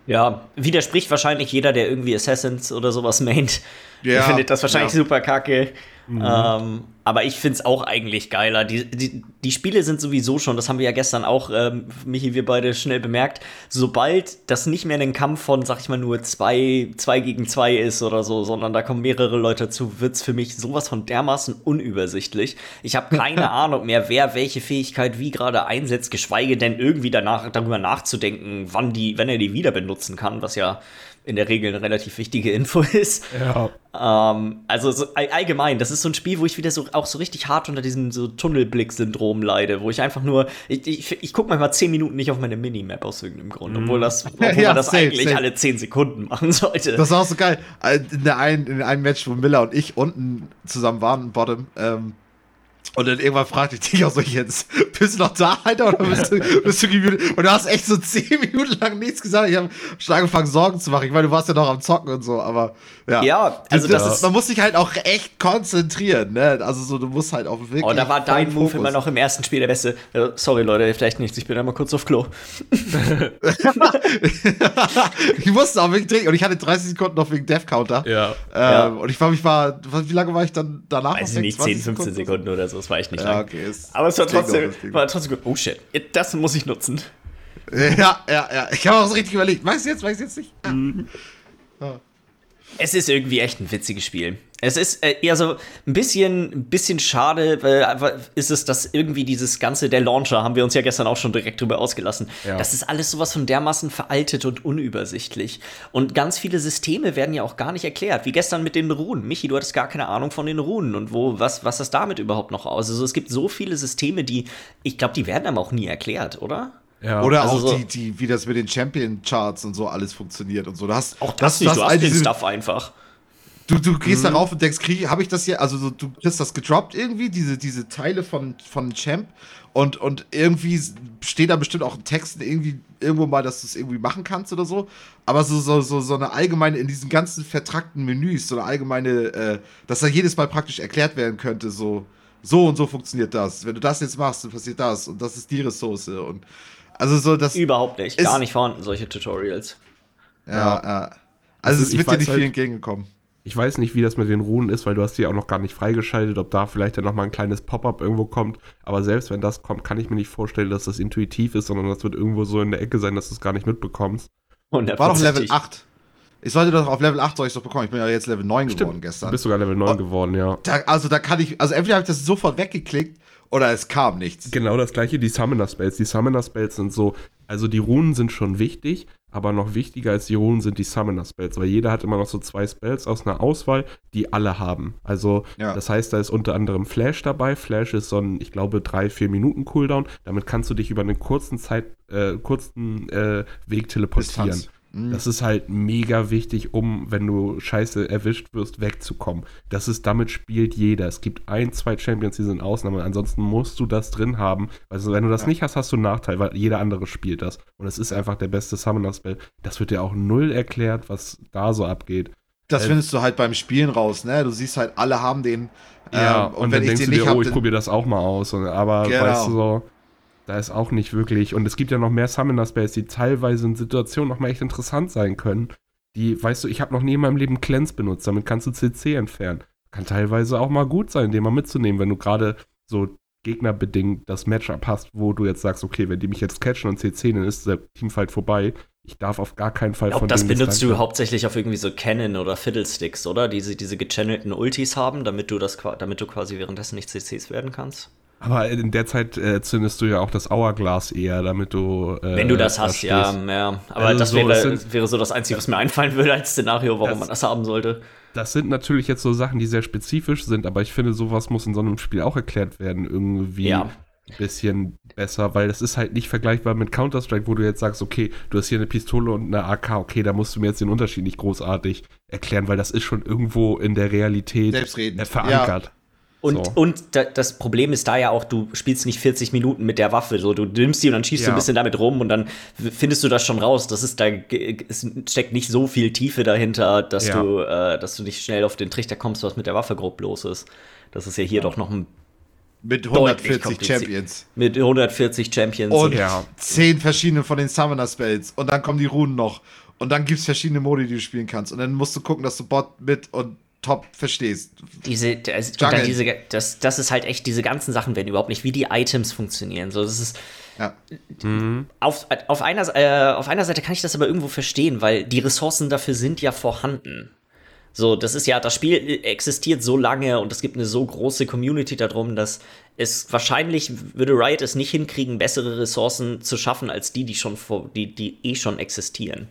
Ja, widerspricht wahrscheinlich jeder, der irgendwie Assassins oder sowas maint. Ja, Der findet das wahrscheinlich ja. super kacke. Ähm, aber ich finde es auch eigentlich geiler. Die, die, die Spiele sind sowieso schon, das haben wir ja gestern auch, ähm, Michi, wir beide schnell bemerkt, sobald das nicht mehr ein Kampf von, sag ich mal, nur zwei, zwei gegen zwei ist oder so, sondern da kommen mehrere Leute zu, wird es für mich sowas von dermaßen unübersichtlich. Ich habe keine (laughs) Ahnung mehr, wer welche Fähigkeit wie gerade einsetzt, geschweige denn irgendwie danach darüber nachzudenken, wann, die, wenn er die wieder benutzen kann, was ja in der Regel eine relativ wichtige Info (laughs) ist. Ja. Ähm, also so, all, allgemein, das ist so ein Spiel, wo ich wieder so auch so richtig hart unter diesem so Tunnelblick-Syndrom leide, wo ich einfach nur, ich, ich, ich gucke manchmal zehn Minuten nicht auf meine Minimap aus irgendeinem Grund, obwohl das, (laughs) obwohl Ja, man das safe, eigentlich safe. alle zehn Sekunden machen sollte. Das war auch so geil. Äh, In, der einen, in einem Match, wo Miller und ich unten zusammen waren, Bottom, ähm, und dann irgendwann fragte ich dich auch so, jetzt, bist du noch da, Alter, oder bist du, bist du gemutet? Und du hast echt so zehn Minuten lang nichts gesagt. Ich habe schon angefangen, Sorgen zu machen. Ich meine, du warst ja noch am Zocken und so, aber ja. Ja, also das ist- man muss sich halt auch echt konzentrieren, ne? Also so, du musst halt auch wirklich. Oh, da war dein Move Fokus. immer noch im ersten Spiel der beste. Äh, sorry, Leute, vielleicht nichts. Ich bin einmal kurz auf Klo. (laughs) ich musste auch wirklich trinken und ich hatte 30 Sekunden noch wegen Death Counter. Ja. Ähm, Ja. Und ich war, ich war, wie lange war ich dann danach? Weiß ich nicht, 10, 15 Sekunden oder so. Das war echt nicht Ja, lang. okay. Ist, Aber es war trotzdem, klingt war trotzdem gut. Oh shit, das muss ich nutzen. (laughs) Ja, ja, ja. Ich habe auch so richtig überlegt. Weiß jetzt, weiß jetzt nicht. Ja. Es ist irgendwie echt ein witziges Spiel. Es ist äh, eher so ein bisschen, ein bisschen schade, weil einfach ist es, dass irgendwie dieses ganze, der Launcher, haben wir uns ja gestern auch schon direkt drüber ausgelassen. Ja. Das ist alles sowas von dermaßen veraltet und unübersichtlich. Und ganz viele Systeme werden ja auch gar nicht erklärt. Wie gestern mit den Runen. Michi, du hattest gar keine Ahnung von den Runen und wo, was, was das damit überhaupt noch aus? Also es gibt so viele Systeme, die, ich glaube, die werden einem auch nie erklärt, oder? Ja. Oder also auch so- die, die, wie das mit den Champion-Charts und so alles funktioniert und so. Du hast Auch das nicht, hast du hast den diese- Stuff einfach. Du, du gehst Mhm. darauf und denkst, krieg, habe ich das hier, also so, du kriegst das gedroppt irgendwie, diese, diese Teile von, von Champ und, und irgendwie steht da bestimmt auch ein Text irgendwie irgendwo mal, dass du es irgendwie machen kannst oder so. Aber so, so, so, so eine allgemeine, in diesen ganzen vertrackten Menüs, so eine allgemeine, äh, dass da jedes Mal praktisch erklärt werden könnte, so, so und so funktioniert das. Wenn du das jetzt machst, dann passiert das und das ist die Ressource und also so, das. Überhaupt nicht. Gar nicht vorhanden, solche Tutorials. Ja, ja. Also Also es wird dir nicht halt- viel entgegengekommen. Ich weiß nicht, wie das mit den Runen ist, weil du hast die auch noch gar nicht freigeschaltet, ob da vielleicht dann noch mal ein kleines Pop-up irgendwo kommt. Aber selbst wenn das kommt, kann ich mir nicht vorstellen, dass das intuitiv ist, sondern das wird irgendwo so in der Ecke sein, dass du es gar nicht mitbekommst. War doch Level Hundertprozentig. 8. Ich sollte doch auf Level 8 soll ich doch bekommen. Ich bin ja jetzt Level 9 geworden Du gestern. bist sogar Level 9 Oh. geworden, ja. Da, also da kann ich, also entweder habe ich das sofort weggeklickt oder es kam nichts. Genau das gleiche, die Summoner Spells. Die Summoner Spells sind so, also die Runen sind schon wichtig, aber noch wichtiger als die Runen sind die Summoner Spells, weil jeder hat immer noch so zwei Spells aus einer Auswahl, die alle haben. Also, Ja. das heißt, da ist unter anderem Flash dabei. Flash ist so ein, ich glaube, drei, vier Minuten Cooldown. Damit kannst du dich über einen kurzen Zeit, äh, kurzen äh, Weg teleportieren. Distanz. Mhm. Das ist halt mega wichtig, um, wenn du scheiße erwischt wirst, wegzukommen. Das ist, damit spielt jeder. Es gibt ein, zwei Champions, die sind Ausnahme. Ansonsten musst du das drin haben. Also, wenn du das Ja. nicht hast, hast du einen Nachteil, weil jeder andere spielt das. Und es ist einfach der beste Summoner-Spell. Das wird dir auch null erklärt, was da so abgeht. Das äh, findest du halt beim Spielen raus, ne? Du siehst halt, alle haben den. Ja, ähm, und, dann denkst du dir, oh, ich dann- probiere das auch mal aus. Und, aber Genau. weißt du so, da ist auch nicht wirklich. Und es gibt ja noch mehr Summoner-Spells, die teilweise in Situationen noch mal echt interessant sein können. Die, weißt du, ich habe noch nie in meinem Leben Cleanse benutzt, damit kannst du CC entfernen. Kann teilweise auch mal gut sein, den mal mitzunehmen, wenn du gerade so gegnerbedingt das Matchup hast, wo du jetzt sagst, okay, wenn die mich jetzt catchen und CC, dann ist der Teamfight vorbei. Ich darf auf gar keinen Fall Ich glaube, das denen benutzt du hauptsächlich auf irgendwie so Cannon oder Fiddlesticks, oder? Diese, diese gechannelten Ultis haben, damit du das damit du quasi währenddessen nicht CCs werden kannst. Aber in der Zeit äh, zündest du ja auch das Hourglass eher, damit du. Äh, Wenn du das da hast, ja, ja. Aber Also das so, wäre, es sind- wäre so das Einzige, was mir einfallen würde als Szenario, warum Das- man das haben sollte. Das sind natürlich jetzt so Sachen, die sehr spezifisch sind, aber ich finde, sowas muss in so einem Spiel auch erklärt werden, irgendwie Ja. ein bisschen besser, weil das ist halt nicht vergleichbar mit Counter-Strike, wo du jetzt sagst, okay, du hast hier eine Pistole und eine AK, okay, da musst du mir jetzt den Unterschied nicht großartig erklären, weil das ist schon irgendwo in der Realität Selbstredend. äh, verankert. Und, So. und da, das Problem ist da ja auch, du spielst nicht 40 Minuten mit der Waffe. So, du nimmst die und dann schießt du Ja. ein bisschen damit rum und dann findest du das schon raus. Das ist da, es steckt nicht so viel Tiefe dahinter, dass Ja. du, äh, dass du nicht schnell auf den Trichter kommst, was mit der Waffe grob los ist. Das ist ja hier doch noch ein, Mit Deutlich 140 kompliziert. Champions. mit 140 Champions. Und Ja. 10 verschiedene von den Summoner Spells. Und dann kommen die Runen noch. Und dann gibt es verschiedene Modi, die du spielen kannst. Und dann musst du gucken, dass du Bot, mit und Top verstehst. diese, Jungle. dann diese, das, das ist halt echt, diese ganzen Sachen werden überhaupt nicht, wie die Items funktionieren. So, das ist, Ja. auf, auf, einer, äh, auf einer Seite kann ich das aber irgendwo verstehen, weil die Ressourcen dafür sind ja vorhanden. So, das ist ja, das Spiel existiert so lange und es gibt eine so große Community darum, dass es wahrscheinlich würde Riot es nicht hinkriegen, bessere Ressourcen zu schaffen als die, die schon vor, die, die eh schon existieren.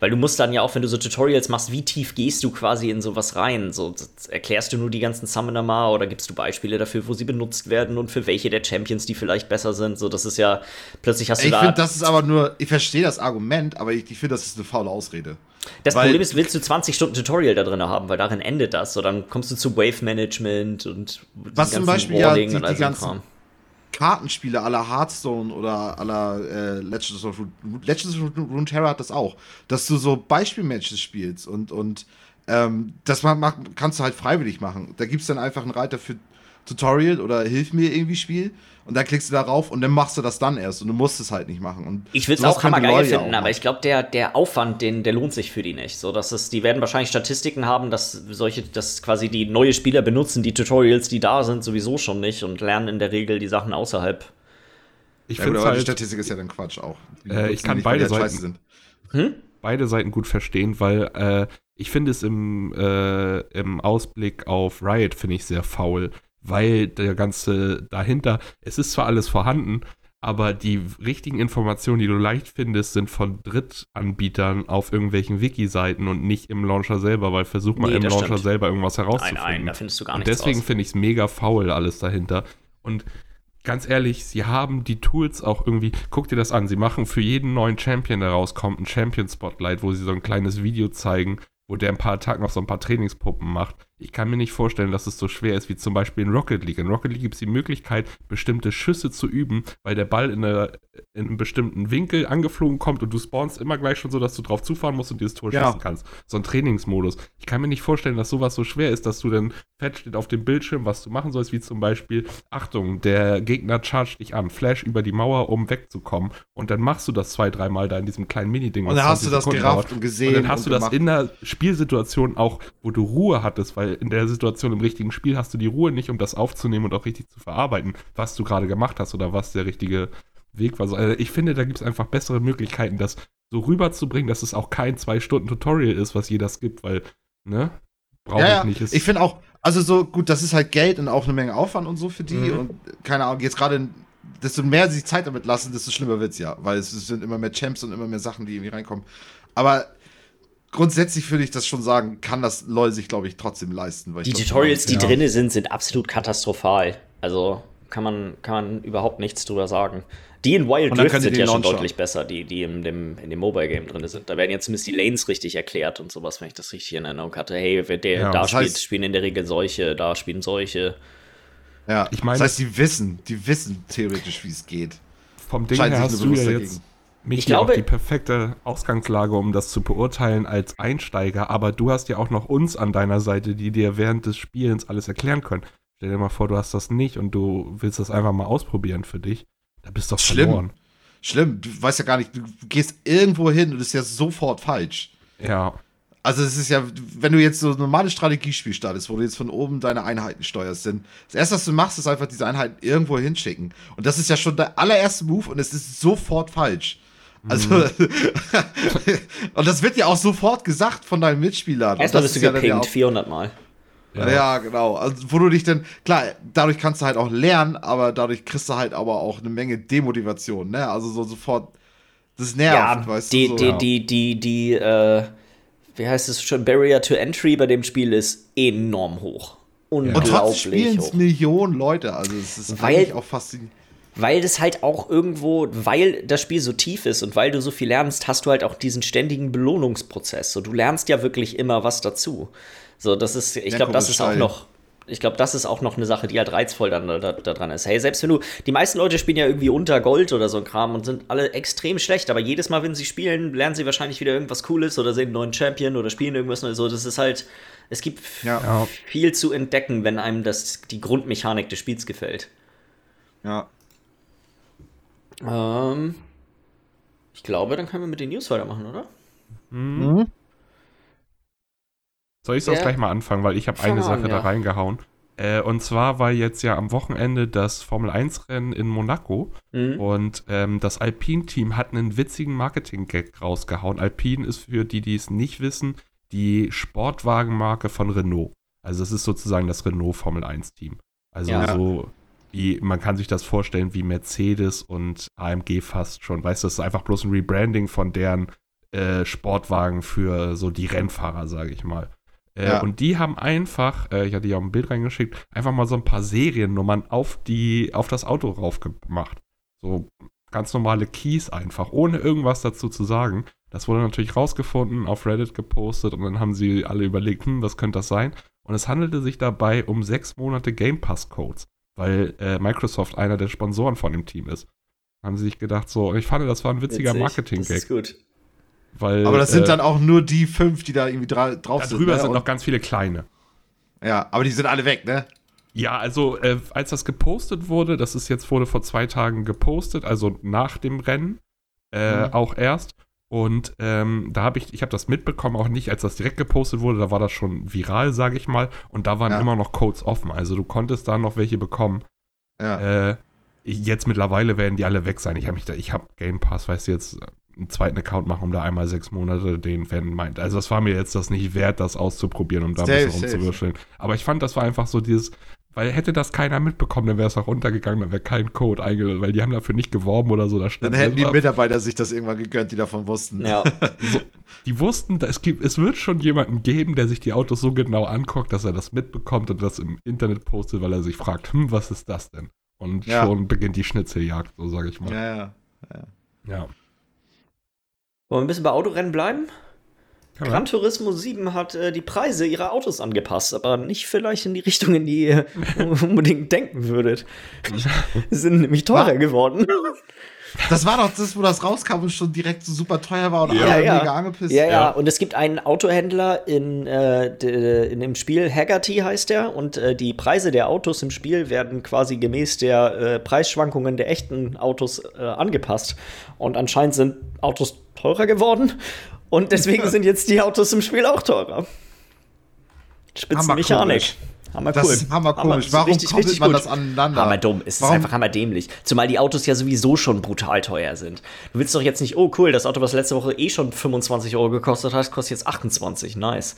Weil du musst dann ja auch, wenn du so Tutorials machst, wie tief gehst du quasi in sowas rein? So, erklärst du nur die ganzen Summoner mal oder gibst du Beispiele dafür, wo sie benutzt werden und für welche der Champions, die vielleicht besser sind? So, das ist ja, plötzlich hast du ich da. Ich finde, das ist aber nur, ich verstehe das Argument, aber ich, ich finde, das ist eine faule Ausrede. Das weil, Problem ist, willst du 20 Stunden Tutorial da drin haben, weil darin endet das. So, dann kommst du zu Wave Management und was zum Beispiel ja die, die ganzen. Kartenspiele aller Hearthstone oder aller äh, Legends of Runeterra hat das auch, dass du so Beispielmatches spielst und und ähm, das man, kannst du halt freiwillig machen. Da gibt es dann einfach einen Reiter für Tutorial oder Hilf mir irgendwie Spiel und dann klickst du darauf und dann machst du das dann erst und du musst es halt nicht machen. Und ich würde es auch hammergeil finden, aber ich glaube, der, der Aufwand, den, der lohnt sich für die nicht. So, dass es, die werden wahrscheinlich Statistiken haben, dass solche, dass quasi die neue Spieler benutzen die Tutorials, die da sind, sowieso schon nicht und lernen in der Regel die Sachen außerhalb. Ich ja, finde halt, die Statistik ist ja dann Quatsch auch. Äh, ich kann nicht, beide Seiten, hm? beide Seiten gut verstehen, weil äh, ich finde es im, äh, im Ausblick auf Riot finde ich sehr faul, weil der ganze dahinter, es ist zwar alles vorhanden, aber die richtigen Informationen, die du leicht findest, sind von Drittanbietern auf irgendwelchen Wiki-Seiten und nicht im Launcher selber, weil versuch mal nee, im Launcher stimmt. selber irgendwas herauszufinden. Nein, nein, da findest du gar nichts Und deswegen finde ich es mega faul, alles dahinter. Und ganz ehrlich, sie haben die Tools auch irgendwie, guck dir das an, sie machen für jeden neuen Champion, der rauskommt, ein Champion-Spotlight, wo sie so ein kleines Video zeigen, wo der ein paar Tage noch so ein paar Trainingspuppen macht. Ich kann mir nicht vorstellen, dass es so schwer ist wie zum Beispiel in Rocket League. In Rocket League gibt es die Möglichkeit, bestimmte Schüsse zu üben, weil der Ball in, eine, in einem bestimmten Winkel angeflogen kommt und du spawnst immer gleich schon so, dass du drauf zufahren musst und dieses Tor ja. schießen kannst. So ein Trainingsmodus. Ich kann mir nicht vorstellen, dass sowas so schwer ist, dass du dann fett steht auf dem Bildschirm, was du machen sollst, wie zum Beispiel, Achtung, der Gegner chargt dich an, Flash über die Mauer, um wegzukommen. Und dann machst du das zwei, dreimal da in diesem kleinen Mini-Ding. Und dann hast du das Sekunden gerafft dauert. und gesehen. Und dann hast und du das in der Spielsituation auch, wo du Ruhe hattest, weil weil in der Situation im richtigen Spiel hast du die Ruhe nicht, um das aufzunehmen und auch richtig zu verarbeiten, was du gerade gemacht hast oder was der richtige Weg war. Also ich finde, da gibt es einfach bessere Möglichkeiten, das so rüberzubringen, dass es auch kein zwei Stunden Tutorial ist, was jeder gibt, weil, ne? Brauche ja, ich nicht. Ist ich finde auch, also so gut, das ist halt Geld und auch eine Menge Aufwand und so für die mhm. und keine Ahnung, jetzt gerade desto mehr sie sich Zeit damit lassen, desto schlimmer wird es ja, weil es sind immer mehr Champs und immer mehr Sachen, die irgendwie reinkommen. Aber grundsätzlich würde ich das schon sagen, kann das LOL sich, glaube ich, trotzdem leisten. die Tutorials, die ja. drin sind, sind absolut katastrophal. Also kann man, kann man überhaupt nichts drüber sagen. Die in Wild Rift sind ja schon deutlich besser, die, die in dem, in dem Mobile-Game drin sind. Da werden ja zumindest die Lanes richtig erklärt und sowas, wenn ich das richtig in Erinnerung hatte. Hey, wer der ja, da spielt, heißt, spielen in der Regel solche, da spielen solche. Ja, ich meine. Das heißt, die wissen, die wissen theoretisch, wie es geht. Vom Ding her hast du ja jetzt mich ich glaube, die perfekte Ausgangslage, um das zu beurteilen als Einsteiger, aber du hast ja auch noch uns an deiner Seite, die dir während des Spielens alles erklären können. Stell dir mal vor, du hast das nicht und du willst das einfach mal ausprobieren für dich. Da bist du doch Schlimm. verloren. Schlimm. Du weißt ja gar nicht, du gehst irgendwo hin und es ist ja sofort falsch. Ja. Also es ist ja, wenn du jetzt so ein normales Strategiespiel startest, wo du jetzt von oben deine Einheiten steuerst, denn das erste, was du machst, ist einfach diese Einheiten irgendwo hinschicken. Und das ist ja schon der allererste Move und es ist sofort falsch. Also, mhm. (laughs) und das wird ja auch sofort gesagt von deinen Mitspielern. Erstmal bist du ja gepinkt, 400 Mal. Ja. ja. genau. Also, wo du dich dann, klar, dadurch kannst du halt auch lernen, aber dadurch kriegst du halt aber auch eine Menge Demotivation, ne? Also so sofort, das nervt, ja, weißt die, du. So. Die, die, die, die, äh, wie heißt es schon, Barrier to Entry bei dem Spiel ist enorm hoch. Unglaublich Und trotzdem spielen es Millionen Leute, also es ist Weil, auch faszinierend weil das halt auch irgendwo, weil das Spiel so tief ist und weil du so viel lernst, hast du halt auch diesen ständigen Belohnungsprozess. So, du lernst ja wirklich immer was dazu. So, das ist, ich glaube, das ist auch noch, ich glaube, das ist auch noch eine Sache, die halt reizvoll dann da, da, dran ist. Hey, selbst wenn du, die meisten Leute spielen ja irgendwie unter Gold oder so ein Kram und sind alle extrem schlecht, aber jedes Mal, wenn sie spielen, lernen sie wahrscheinlich wieder irgendwas Cooles oder sehen einen neuen Champion oder spielen irgendwas Neues. So, das ist halt, es gibt ja. viel zu entdecken, wenn einem das, die Grundmechanik des Spiels gefällt. Ja, ähm, ich glaube, dann können wir mit den News weitermachen, oder? Mhm. Soll ich sonst gleich mal anfangen, weil ich habe eine Sache an, ja. da reingehauen. Äh, und zwar war jetzt ja am Wochenende das Formel 1-Rennen in Monaco mhm. und ähm, das Alpine-Team hat einen witzigen Marketing-Gag rausgehauen. Alpine ist für die, die es nicht wissen, die Sportwagenmarke von Renault. Also es ist sozusagen das Renault Formel 1-Team. Also ja. so wie, man kann sich das vorstellen wie Mercedes und AMG fast schon. Weißt du, das ist einfach bloß ein Rebranding von deren äh, Sportwagen für so die Rennfahrer, sage ich mal. Äh, Ja. Und die haben einfach, äh, ich hatte ja auch ein Bild reingeschickt, einfach mal so ein paar Seriennummern auf, die, auf das Auto rauf gemacht. So ganz normale Keys einfach, ohne irgendwas dazu zu sagen. Das wurde natürlich rausgefunden, auf Reddit gepostet und dann haben sie alle überlegt, hm, was könnte das sein? Und es handelte sich dabei um sechs Monate Game Pass Codes, weil äh, Microsoft einer der Sponsoren von dem Team ist. Haben sie sich gedacht, so, und ich fand, das war ein witziger Witzig. Das Marketing-Gag, ist gut. weil. Aber das sind äh, dann auch nur die fünf, die da irgendwie dra drauf da sind. drüber ne? sind noch ganz viele kleine. Ja, aber die sind alle weg, ne? Ja, also äh, als das gepostet wurde, das ist jetzt wurde vor zwei Tagen gepostet, also nach dem Rennen äh, Mhm. auch erst. Und ähm, da habe ich, ich habe das mitbekommen, auch nicht, als das direkt gepostet wurde, da war das schon viral, sage ich mal. Und da waren Ja. immer noch Codes offen, also du konntest da noch welche bekommen. Ja. Äh, jetzt mittlerweile werden die alle weg sein. Ich habe mich da, ich habe Game Pass, weißt du, jetzt einen zweiten Account machen, um da einmal sechs Monate den Fan meint. Also das war mir jetzt das nicht wert, das auszuprobieren, um da ein bisschen rumzuwürscheln. Aber ich fand, das war einfach so dieses, weil hätte das keiner mitbekommen, dann wäre es auch runtergegangen, dann wäre kein Code eingelöst, weil die haben dafür nicht geworben oder so. Da Dann hätten die Mitarbeiter sich das irgendwann gegönnt, die davon wussten. Ja. (laughs) die wussten, es, gibt, es wird schon jemanden geben, der sich die Autos so genau anguckt, dass er das mitbekommt und das im Internet postet, weil er sich fragt, hm, was ist das denn? Und Ja. schon beginnt die Schnitzeljagd, so sage ich mal. Ja, ja. ja. Wollen wir ein bisschen bei Autorennen bleiben? Kann man- Gran Turismo 7 hat äh, die Preise ihrer Autos angepasst, aber nicht vielleicht in die Richtung, in die ihr (laughs) unbedingt denken würdet. (laughs) Sie sind nämlich teurer Was? geworden. Das war doch das, wo das rauskam und schon direkt so super teuer war und Ja, alle ja. mega angepisst. Ja, ja, Ja. und es gibt einen Autohändler in, äh, de, in dem Spiel, Haggerty heißt der, und äh, die Preise der Autos im Spiel werden quasi gemäß der äh, Preisschwankungen der echten Autos äh, angepasst. Und anscheinend sind Autos teurer geworden und deswegen sind jetzt die Autos im Spiel auch teurer. Spitzenmechanik. Hammer Das cool. ist hammerkomisch. Hammer- Warum richtig, koppelt richtig man gut. das aneinander? Hammerdumm. Es ist Warum- einfach hammerdämlich. Zumal die Autos ja sowieso schon brutal teuer sind. Du willst doch jetzt nicht, oh cool, das Auto, was letzte Woche eh schon 25 Euro gekostet hat, kostet jetzt 28. Nice.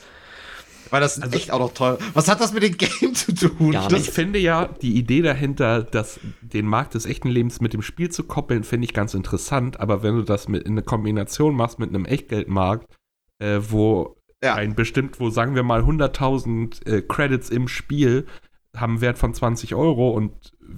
Weil das ist echt auch noch teuer. Was hat das mit dem (laughs) Game zu tun? Ich finde ja, die Idee dahinter, dass den Markt des echten Lebens mit dem Spiel zu koppeln, finde ich ganz interessant. Aber wenn du das mit in eine Kombination machst mit einem Echtgeldmarkt, äh, wo Ja. ein bestimmt, wo sagen wir mal 100.000 äh, Credits im Spiel haben einen Wert von 20 Euro und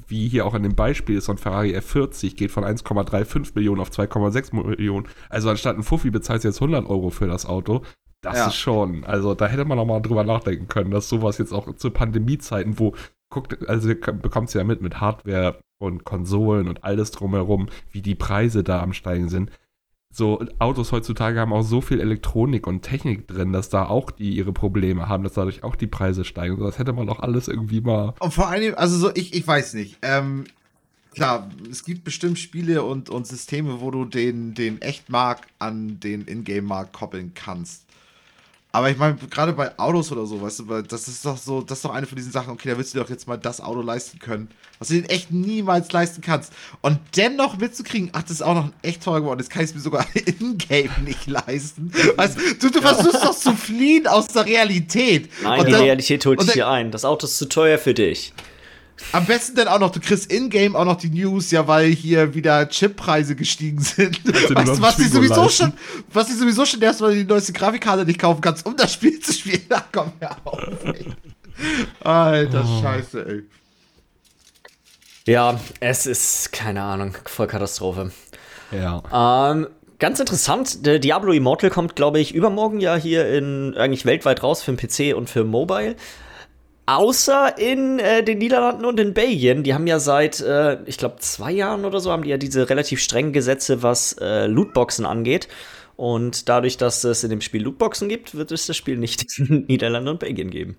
wie hier auch in dem Beispiel ist, so ein Ferrari F40 geht von 1,35 Millionen auf 2,6 Millionen. Also anstatt ein Fuffi bezahlst du jetzt 100 Euro für das Auto. Das Ja. ist schon, also da hätte man auch mal drüber nachdenken können, dass sowas jetzt auch zu Pandemiezeiten, wo, guckt, also bekommt es ja mit, mit Hardware und Konsolen und alles drumherum, wie die Preise da am Steigen sind. So, Autos heutzutage haben auch so viel Elektronik und Technik drin, dass da auch die ihre Probleme haben, dass dadurch auch die Preise steigen. Das hätte man doch alles irgendwie mal. Und vor allem, also so, ich, ich weiß nicht. Ähm, klar, es gibt bestimmt Spiele und, und Systeme, wo du den, den Echtmarkt an den Ingame-Markt koppeln kannst. Aber ich meine, gerade bei Autos oder so, weißt du, weil das ist doch so, das ist doch eine von diesen Sachen, okay, da willst du dir doch jetzt mal das Auto leisten können, was du den echt niemals leisten kannst. Und dennoch mitzukriegen, ach, das ist auch noch echt teuer geworden, das kann ich mir sogar (laughs) in-game nicht leisten. Weißt du, du versuchst doch zu fliehen aus der Realität. Nein, Und die dann- Realität holt dich hier ein. Das Auto ist zu teuer für dich. Am besten dann auch noch, du kriegst in-game auch noch die News, ja, weil hier wieder Chippreise gestiegen sind. Weißt du, was die sowieso schon, was die sowieso schon erstmal die neueste Grafikkarte nicht kaufen kannst, um das Spiel zu spielen. Da komm mir auf, ey. Alter Oh. Scheiße, ey. Ja, es ist, keine Ahnung, Vollkatastrophe. Ja. Ähm, ganz interessant, der Diablo Immortal kommt, glaube ich, übermorgen ja hier in eigentlich weltweit raus für den PC und für Mobile. Außer in äh, den Niederlanden und in Belgien. Die haben ja seit, äh, ich glaube, zwei Jahren oder so, haben die ja diese relativ strengen Gesetze, was äh, Lootboxen angeht. Und dadurch, dass es in dem Spiel Lootboxen gibt, wird es das Spiel nicht in (laughs) Niederlanden und Belgien geben.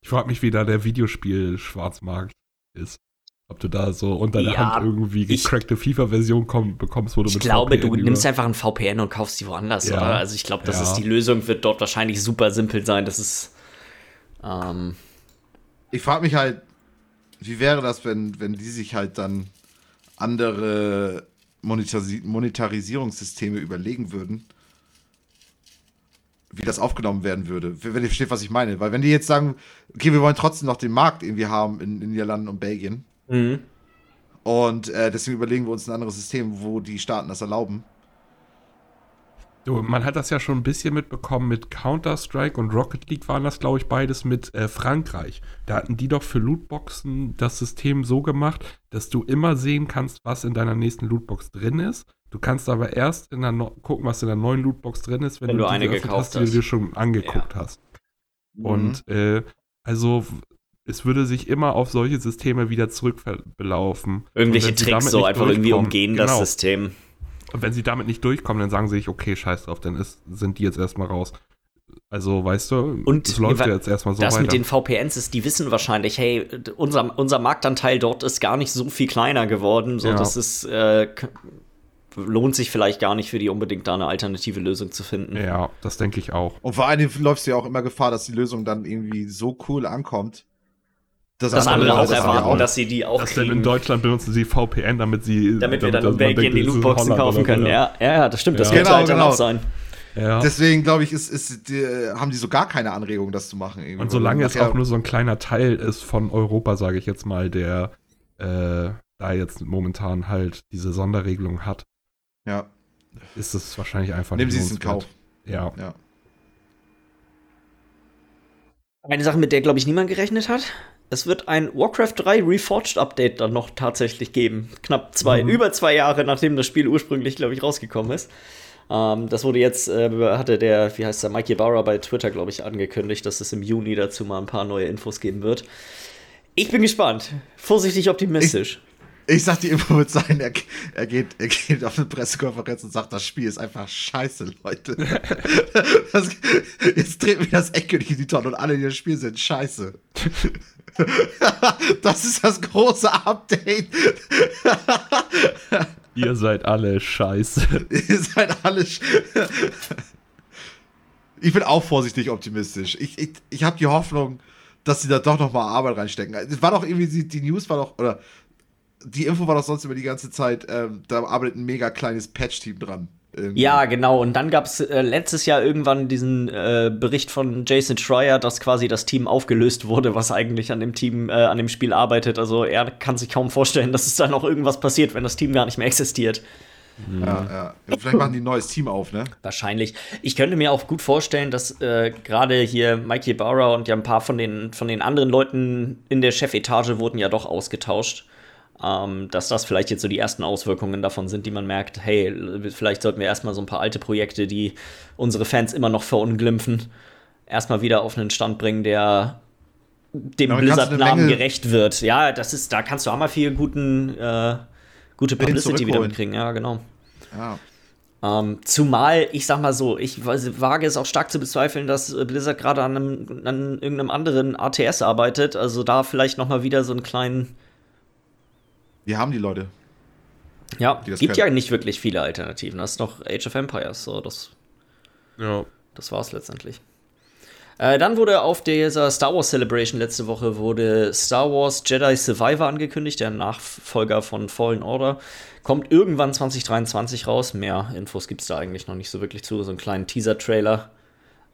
Ich frage mich, wie da der Videospiel-Schwarzmarkt ist. Ob du da so unter der Ja, Hand irgendwie gecrackte FIFA-Version komm- bekommst, wo du Ich mit glaube, du VPN nimmst über- einfach ein VPN und kaufst die woanders, Ja. oder? Also ich glaube, das Ja. ist die Lösung, wird dort wahrscheinlich super simpel sein. Das ist ähm, Ich frage mich halt, wie wäre das, wenn, wenn die sich halt dann andere Monetarisi Monetarisierungssysteme überlegen würden, wie das aufgenommen werden würde. Wenn ihr versteht, was ich meine. Weil wenn die jetzt sagen, okay, wir wollen trotzdem noch den Markt irgendwie haben in, in Niederlanden und Belgien und äh, deswegen überlegen wir uns ein anderes System, wo die Staaten das erlauben, Du, man hat das ja schon ein bisschen mitbekommen mit Counter-Strike und Rocket League waren das, glaube ich, beides mit äh, Frankreich. Da hatten die doch für Lootboxen das System so gemacht, dass du immer sehen kannst, was in deiner nächsten Lootbox drin ist. Du kannst aber erst in der no gucken, was in der neuen Lootbox drin ist, wenn, Wenn du, du eine diese gekauft hast, die du dir schon angeguckt hast. Und äh, also es würde sich immer auf solche Systeme wieder zurückbelaufen. Irgendwelche Tricks so einfach irgendwie umgehen genau. das System. Und wenn sie damit nicht durchkommen, dann sagen sie sich, okay, scheiß drauf, dann ist, sind die jetzt erstmal raus. Also, weißt du, Und es läuft ja jetzt erstmal so das weiter. mit den VPNs ist, die wissen wahrscheinlich, hey, unser, unser Marktanteil dort ist gar nicht so viel kleiner geworden. So, Ja. das ist, äh, lohnt sich vielleicht gar nicht für die unbedingt da eine alternative Lösung zu finden. ja, das denke ich auch. Und vor allen Dingen läufst du ja auch immer Gefahr, dass die Lösung dann irgendwie so cool ankommt, dass Dass andere auch das erwarten, auch- dass sie die auch Das denn in kriegen, Deutschland benutzen sie VPN, damit sie. damit wir dann das- in Belgien denkt, die das Lootboxen kaufen können. so. Ja, ja, ja, das stimmt. Das Ja. könnte Genau, halt dann genau. auch sein. Ja. Deswegen glaube ich, ist, ist, die, haben die so gar keine Anregung, das zu machen. irgendwie. Und solange es auch nur so ein kleiner Teil ist von Europa, sage ich jetzt mal, der äh, da jetzt momentan halt diese Sonderregelung hat, Ja, ist es wahrscheinlich einfach nehmen nicht sie es in Kauf. Ja. Ja. Eine Sache, mit der, glaube ich, niemand gerechnet hat. Es wird ein Warcraft 3 Reforged Update dann noch tatsächlich geben. Knapp zwei, Mhm. über zwei Jahre, nachdem das Spiel ursprünglich, glaube ich, rausgekommen ist. Ähm, das wurde jetzt, äh, hatte der, wie heißt der, Mikey Barra bei Twitter, glaube ich, angekündigt, dass es im Juni dazu mal ein paar neue Infos geben wird. Ich bin gespannt. Vorsichtig optimistisch. Ich sag, die Info wird sein, er, er, geht, er geht auf eine Pressekonferenz und sagt, das Spiel ist einfach scheiße, Leute. (laughs) Das, jetzt dreht mir das endgültig in die Tonne und alle, die das Spiel sind, scheiße. (laughs) Das ist das große Update. (laughs) Ihr seid alle scheiße. Ihr seid alle. sch- Ich bin auch vorsichtig optimistisch. Ich, ich, ich habe die Hoffnung, dass sie da doch noch mal Arbeit reinstecken. Es war doch irgendwie, die, die News war doch, oder die Info war doch sonst über die ganze Zeit, ähm, da arbeitet ein mega kleines Patch-Team dran. Irgendwie. Ja, genau. Und dann gab es äh, letztes Jahr irgendwann diesen äh, Bericht von Jason Schreier, dass quasi das Team aufgelöst wurde, was eigentlich an dem Team, äh, an dem Spiel arbeitet. Also er kann sich kaum vorstellen, dass es da noch irgendwas passiert, wenn das Team gar nicht mehr existiert. Ja, ja. Vielleicht machen die ein neues Team auf, ne? Wahrscheinlich. Ich könnte mir auch gut vorstellen, dass äh, gerade hier Mikey Barra und ja ein paar von den, von den anderen Leuten in der Chefetage wurden ja doch ausgetauscht. Ähm, dass das vielleicht jetzt so die ersten Auswirkungen davon sind, die man merkt, hey, vielleicht sollten wir erstmal so ein paar alte Projekte, die unsere Fans immer noch verunglimpfen, erstmal wieder auf einen Stand bringen, der dem Blizzard-Namen gerecht wird. Ja, das ist, da kannst du auch mal viel guten, äh, gute Publicity wieder mitkriegen, ja, genau. Ja. Ähm, zumal, ich sag mal so, ich wage es auch stark zu bezweifeln, dass äh, Blizzard gerade an, an irgendeinem anderen ATS arbeitet. Also da vielleicht noch mal wieder so einen kleinen. Wir haben die Leute. Ja, gibt können. ja nicht wirklich viele Alternativen. Das ist noch Age of Empires. So, das, Ja. das war's letztendlich. Äh, dann wurde auf dieser Star Wars Celebration letzte Woche wurde Star Wars Jedi Survivor angekündigt, der Nachfolger von Fallen Order. Kommt irgendwann 2023 raus. Mehr Infos gibt's da eigentlich noch nicht so wirklich zu. So einen kleinen Teaser-Trailer.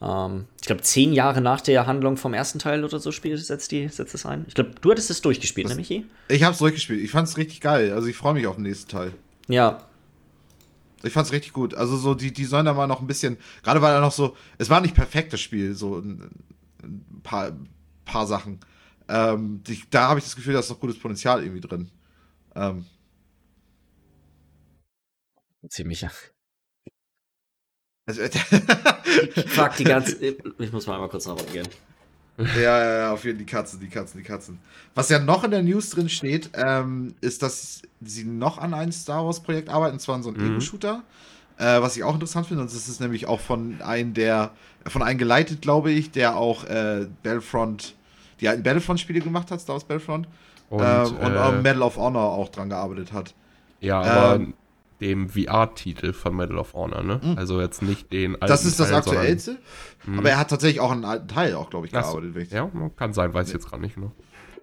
Ähm, ich glaube, zehn Jahre nach der Handlung vom ersten Teil oder so spielt, setzt, die, setzt es ein. Ich glaube, du hattest es durchgespielt, ne, Michi? Ich hab's durchgespielt. Ich fand's richtig geil. Also ich freue mich auf den nächsten Teil. Ja. Ich fand's richtig gut. Also so, die, die sollen da mal noch ein bisschen, gerade weil er noch so, es war nicht perfekt, das Spiel, so ein, ein paar, paar Sachen. Ähm, die, da habe ich das Gefühl, da ist noch gutes Potenzial irgendwie drin. Ähm, Ziemlich. Also, (laughs) Fuck, die ganze. Ich muss mal einmal kurz nach Hause gehen. ja, ja, ja, auf jeden Fall die Katzen, die Katzen, die Katzen. Was ja noch in der News drin steht, ähm, ist, dass sie noch an einem Star Wars Projekt arbeiten, und zwar an so einem Mhm. Ego-Shooter, äh, was ich auch interessant finde. Und das ist nämlich auch von einem der, von einem geleitet, glaube ich, der auch äh, Battlefront, die alten Battlefront-Spiele gemacht hat, Star Wars Battlefront, Und, ähm, und äh, Medal of Honor auch dran gearbeitet hat. ja, aber ähm, dem VR-Titel von Medal of Honor, ne? Mhm. Also jetzt nicht den alten Das ist das Teil, sondern- aktuellste, Mhm. aber er hat tatsächlich auch einen alten Teil auch, glaube ich, gearbeitet. ich- Ja, kann sein, weiß ich jetzt gerade nicht. Ne?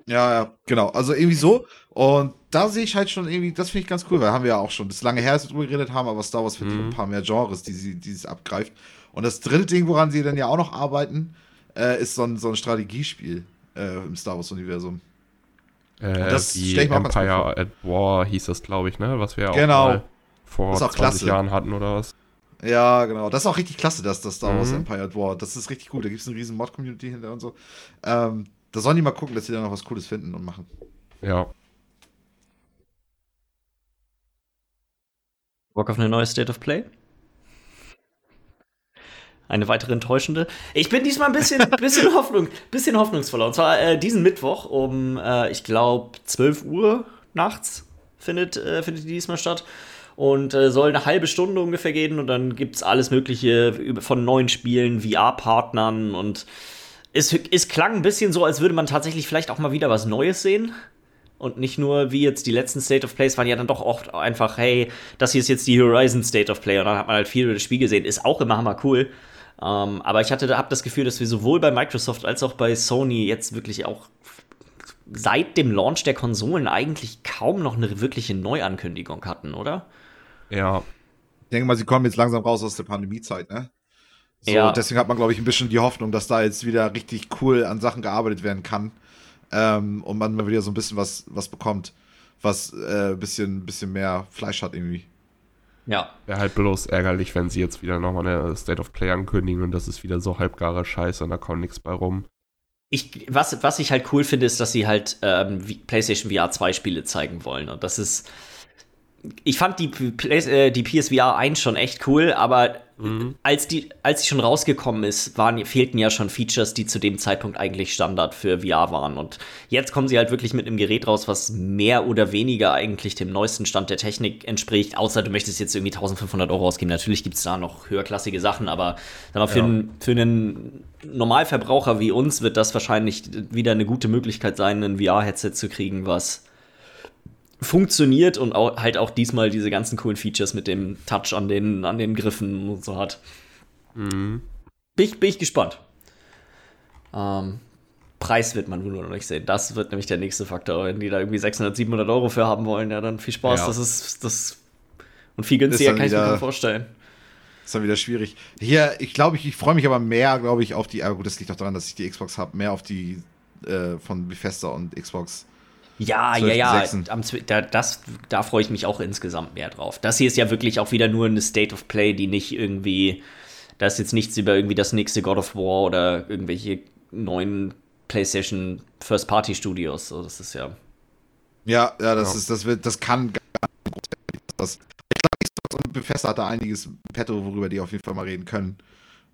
Ja, ja, genau. Also irgendwie so. Und da sehe ich halt schon irgendwie, das finde ich ganz cool, weil haben wir ja auch schon, das ist lange her, dass wir drüber geredet haben, aber Star Wars findet Mhm. ein paar mehr Genres, die sie, die es abgreift. Und das dritte Ding, woran sie dann ja auch noch arbeiten, äh, ist so ein, so ein Strategiespiel äh, im Star Wars-Universum. Äh, das die Empire at War hieß das, glaube ich, ne? Was wir ja Genau. auch mal vor Ist auch 20 klasse. Jahren hatten oder was. Ja, genau. Das ist auch richtig klasse, dass das Star Wars Mhm. Empire War. Das ist richtig gut. Da gibt es eine riesen Mod-Community hinter und so. Ähm, da sollen die mal gucken, dass sie da noch was Cooles finden und machen. Ja. Bock auf eine neue State of Play? Eine weitere enttäuschende. Ich bin diesmal ein bisschen, (laughs) bisschen, Hoffnung, bisschen hoffnungsvoller. Und zwar äh, diesen Mittwoch um, äh, ich glaube, 12 Uhr nachts findet, äh, findet die diesmal statt. Und äh, soll eine halbe Stunde ungefähr gehen. Und dann gibt es alles Mögliche von neuen Spielen, VR-Partnern. Und es, es klang ein bisschen so, als würde man tatsächlich vielleicht auch mal wieder was Neues sehen. Und nicht nur wie jetzt die letzten State of Plays waren ja dann doch oft einfach, hey, das hier ist jetzt die Horizon State of Play und dann hat man halt viel über das Spiel gesehen. Ist auch immer hammer cool. Ähm, aber ich hatte hab das Gefühl, dass wir sowohl bei Microsoft als auch bei Sony jetzt wirklich auch seit dem Launch der Konsolen eigentlich kaum noch eine wirkliche Neuankündigung hatten, oder? Ja. Ich denke mal, sie kommen jetzt langsam raus aus der Pandemiezeit, ne? So, Ja. deswegen hat man, glaube ich, ein bisschen die Hoffnung, dass da jetzt wieder richtig cool an Sachen gearbeitet werden kann. Ähm, und man mal wieder so ein bisschen was, was bekommt, was äh, ein bisschen, bisschen mehr Fleisch hat irgendwie. Ja. Wäre halt bloß ärgerlich, wenn sie jetzt wieder nochmal eine State of Play ankündigen und das ist wieder so halbgarer Scheiß und da kommt nichts bei rum. Ich, was, was ich halt cool finde, ist, dass sie halt ähm, PlayStation VR 2 Spiele zeigen wollen. Und das ist. Ich fand die, Play, äh, die PSVR 1 schon echt cool, aber als, die, als sie schon rausgekommen ist, waren, fehlten ja schon Features, die zu dem Zeitpunkt eigentlich Standard für VR waren. Und jetzt kommen sie halt wirklich mit einem Gerät raus, was mehr oder weniger eigentlich dem neuesten Stand der Technik entspricht. Außer du möchtest jetzt irgendwie 1500 Euro ausgeben. Natürlich gibt es da noch höherklassige Sachen, aber mal, für, Ja. einen, für einen Normalverbraucher wie uns wird das wahrscheinlich wieder eine gute Möglichkeit sein, ein VR-Headset zu kriegen, was funktioniert und auch, halt auch diesmal diese ganzen coolen Features mit dem Touch an den, an den Griffen und so hat. Mhm. Bin ich, bin ich gespannt. Ähm, Preis wird man wohl nur noch nicht sehen. Das wird nämlich der nächste Faktor. Wenn die da irgendwie 600, 700 Euro für haben wollen, ja, dann viel Spaß. Ja. Das ist das. Und viel günstiger kann ich mir wieder- vorstellen. Ist dann wieder schwierig. Hier, ich glaube, ich, ich freue mich aber mehr, glaube ich, auf die, aber gut, das liegt auch daran, dass ich die Xbox habe, mehr auf die äh, von Bethesda und Xbox. Ja, ja, 12., ja. 6.. Am, Zwi- da, das, da freue ich mich auch insgesamt mehr drauf. Das hier ist ja wirklich auch wieder nur eine State of Play, die nicht irgendwie. Da ist jetzt nichts über irgendwie das nächste God of War oder irgendwelche neuen PlayStation First-Party-Studios. So, das ist ja. Ja, ja, das Ja. ist, das wird, das kann gar nicht das. Ich glaube, Xbox und Bethesda hat da einiges im petto, worüber die auf jeden Fall mal reden können.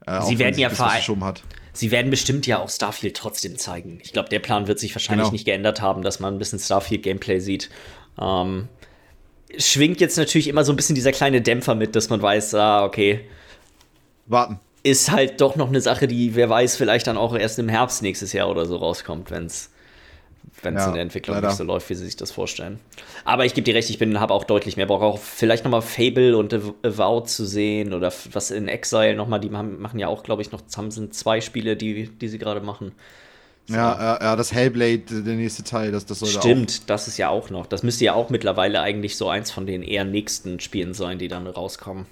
Äh, wenn werden ja verschoben hat. Sie werden bestimmt ja auch Starfield trotzdem zeigen. Ich glaube, der Plan wird sich wahrscheinlich Genau. nicht geändert haben, dass man ein bisschen Starfield-Gameplay sieht. Ähm, schwingt jetzt natürlich immer so ein bisschen dieser kleine Dämpfer mit, dass man weiß, ah, okay, Warten. ist halt doch noch eine Sache, die, wer weiß, vielleicht dann auch erst im Herbst nächstes Jahr oder so rauskommt, wenn es Ja, in der Entwicklung leider. nicht so läuft, wie sie sich das vorstellen. Aber ich gebe dir recht, ich bin habe auch deutlich mehr Bock, auch vielleicht noch mal Fable und Av- Avowed zu sehen oder was in Exile noch mal, die machen ja auch, glaube ich, noch haben sind zwei Spiele, die, die sie gerade machen. Ja, ja, ja, das Hellblade, der nächste Teil, das, das sollte Stimmt, das ist ja auch noch. Das müsste ja auch mittlerweile eigentlich so eins von den eher nächsten Spielen sein, die dann rauskommen.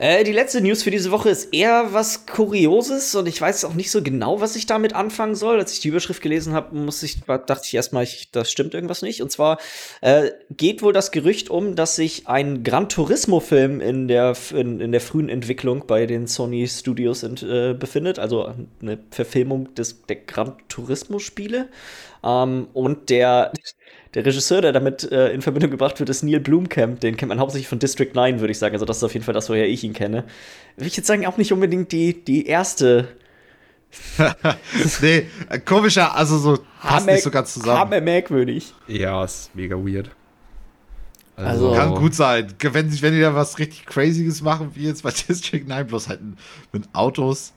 Äh, die letzte News für diese Woche ist eher was Kurioses und ich weiß auch nicht so genau, was ich damit anfangen soll. Als ich die Überschrift gelesen habe, ich, dachte ich erstmal, ich, das stimmt irgendwas nicht. Und zwar äh, geht wohl das Gerücht um, dass sich ein Gran Turismo-Film in der, in, in der frühen Entwicklung bei den Sony Studios ent, äh, befindet. Also eine Verfilmung des, der Gran Turismo-Spiele. Ähm, und der, der Regisseur, der damit äh, in Verbindung gebracht wird, ist Neil Blomkamp. Den kennt man hauptsächlich von District 9, würde ich sagen. Also das ist auf jeden Fall das, woher ich ihn kenne. Würde ich jetzt sagen, auch nicht unbedingt die, die erste (laughs) nee, komischer, also so passt nicht so ganz zusammen. Hammer merkwürdig. Ja, ist mega weird. Also- Kann gut sein. Wenn, sie- wenn die da was richtig Crazyes machen, wie jetzt bei (laughs) District 9, bloß halt mit Autos.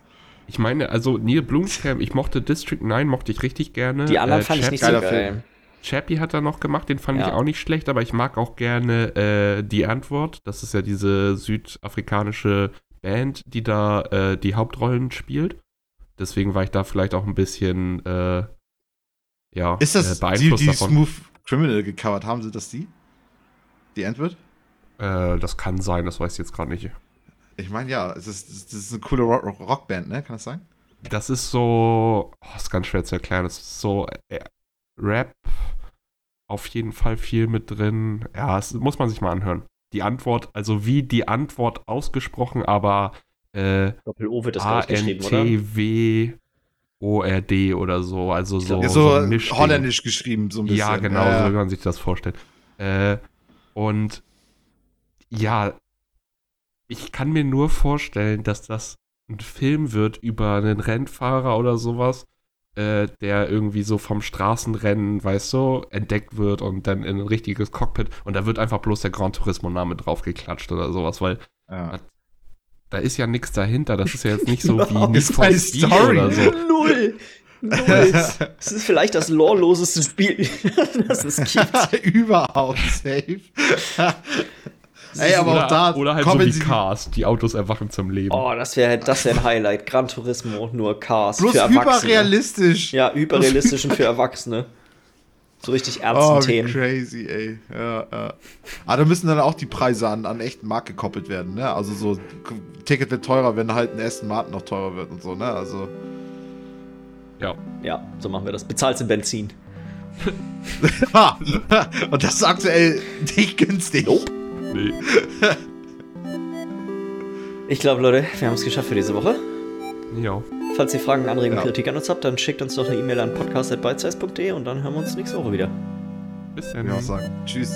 Ich meine, also Neil Blomkamp, ich mochte District 9, mochte ich richtig gerne. Die anderen Äh, fand ich Chap- nicht so geil. Chappie hat er noch gemacht, den fand Ja. ich auch nicht schlecht, aber ich mag auch gerne äh, Die Antwort. Das ist ja diese südafrikanische Band, die da äh, die Hauptrollen spielt. Deswegen war ich da vielleicht auch ein bisschen äh, ja, Ist das äh, die, beeinflusst die davon. Smooth Criminal gecovert? Haben sie das die? Die Antwort? Äh, das kann sein, das weiß ich jetzt gerade nicht. Ich meine, ja, es ist, das ist eine coole Rock Rock- Rockband, ne? Kann das sein? Das ist so, oh, ist ganz schwer zu erklären. Das ist so äh, Rap, auf jeden Fall viel mit drin. Ja, das muss man sich mal anhören. die Antwort, also wie die Antwort ausgesprochen, aber äh, Doppel-O wird das gar nicht geschrieben, oder? A-N-T-W-O-R-D oder so. Also so, Ja, so so holländisch geschrieben, so ein bisschen. Ja, genau, Ja, so wie man sich das vorstellt. Äh, und ja, ich kann mir nur vorstellen, dass das ein Film wird über einen Rennfahrer oder sowas, äh, der irgendwie so vom Straßenrennen, weißt du, entdeckt wird und dann in ein richtiges Cockpit und da wird einfach bloß der Gran Turismo-Name draufgeklatscht oder sowas, weil ja. da ist ja nichts dahinter. Das ist ja jetzt nicht so (laughs) wie Need ist for Speed Story. oder so. Null! Null! (laughs) Es ist vielleicht das loreloseste Spiel, (laughs) das es gibt. Überhaupt safe. Ey, aber oder, auch da oder halt so kommen wie Cars, die Autos erwachen zum Leben. Oh, das wäre das wär ein Highlight. Gran Turismo, nur Cars bloß für Erwachsene. hyperrealistisch. Ja, überrealistisch und für (laughs) Erwachsene. So richtig ernsten Oh, Themen. crazy, ey. Ja, ja. Aber da müssen dann auch die Preise an, an echten Markt gekoppelt werden, ne? Also so, Ticket wird teurer, wenn halt ein Aston Martin noch teurer wird und so, ne? Also. Ja. Ja, so machen wir das. Bezahlst du Benzin. (laughs) und das ist aktuell nicht günstig. Nope. Nee. (laughs) Ich glaube, Leute, wir haben es geschafft für diese Woche. Ja. Falls ihr Fragen, Anregungen, Ja. Kritik an uns habt, dann schickt uns doch eine E-Mail an podcast.bitesize.de und dann hören wir uns nächste Woche wieder. Bis dann. Auch sagen. Tschüss.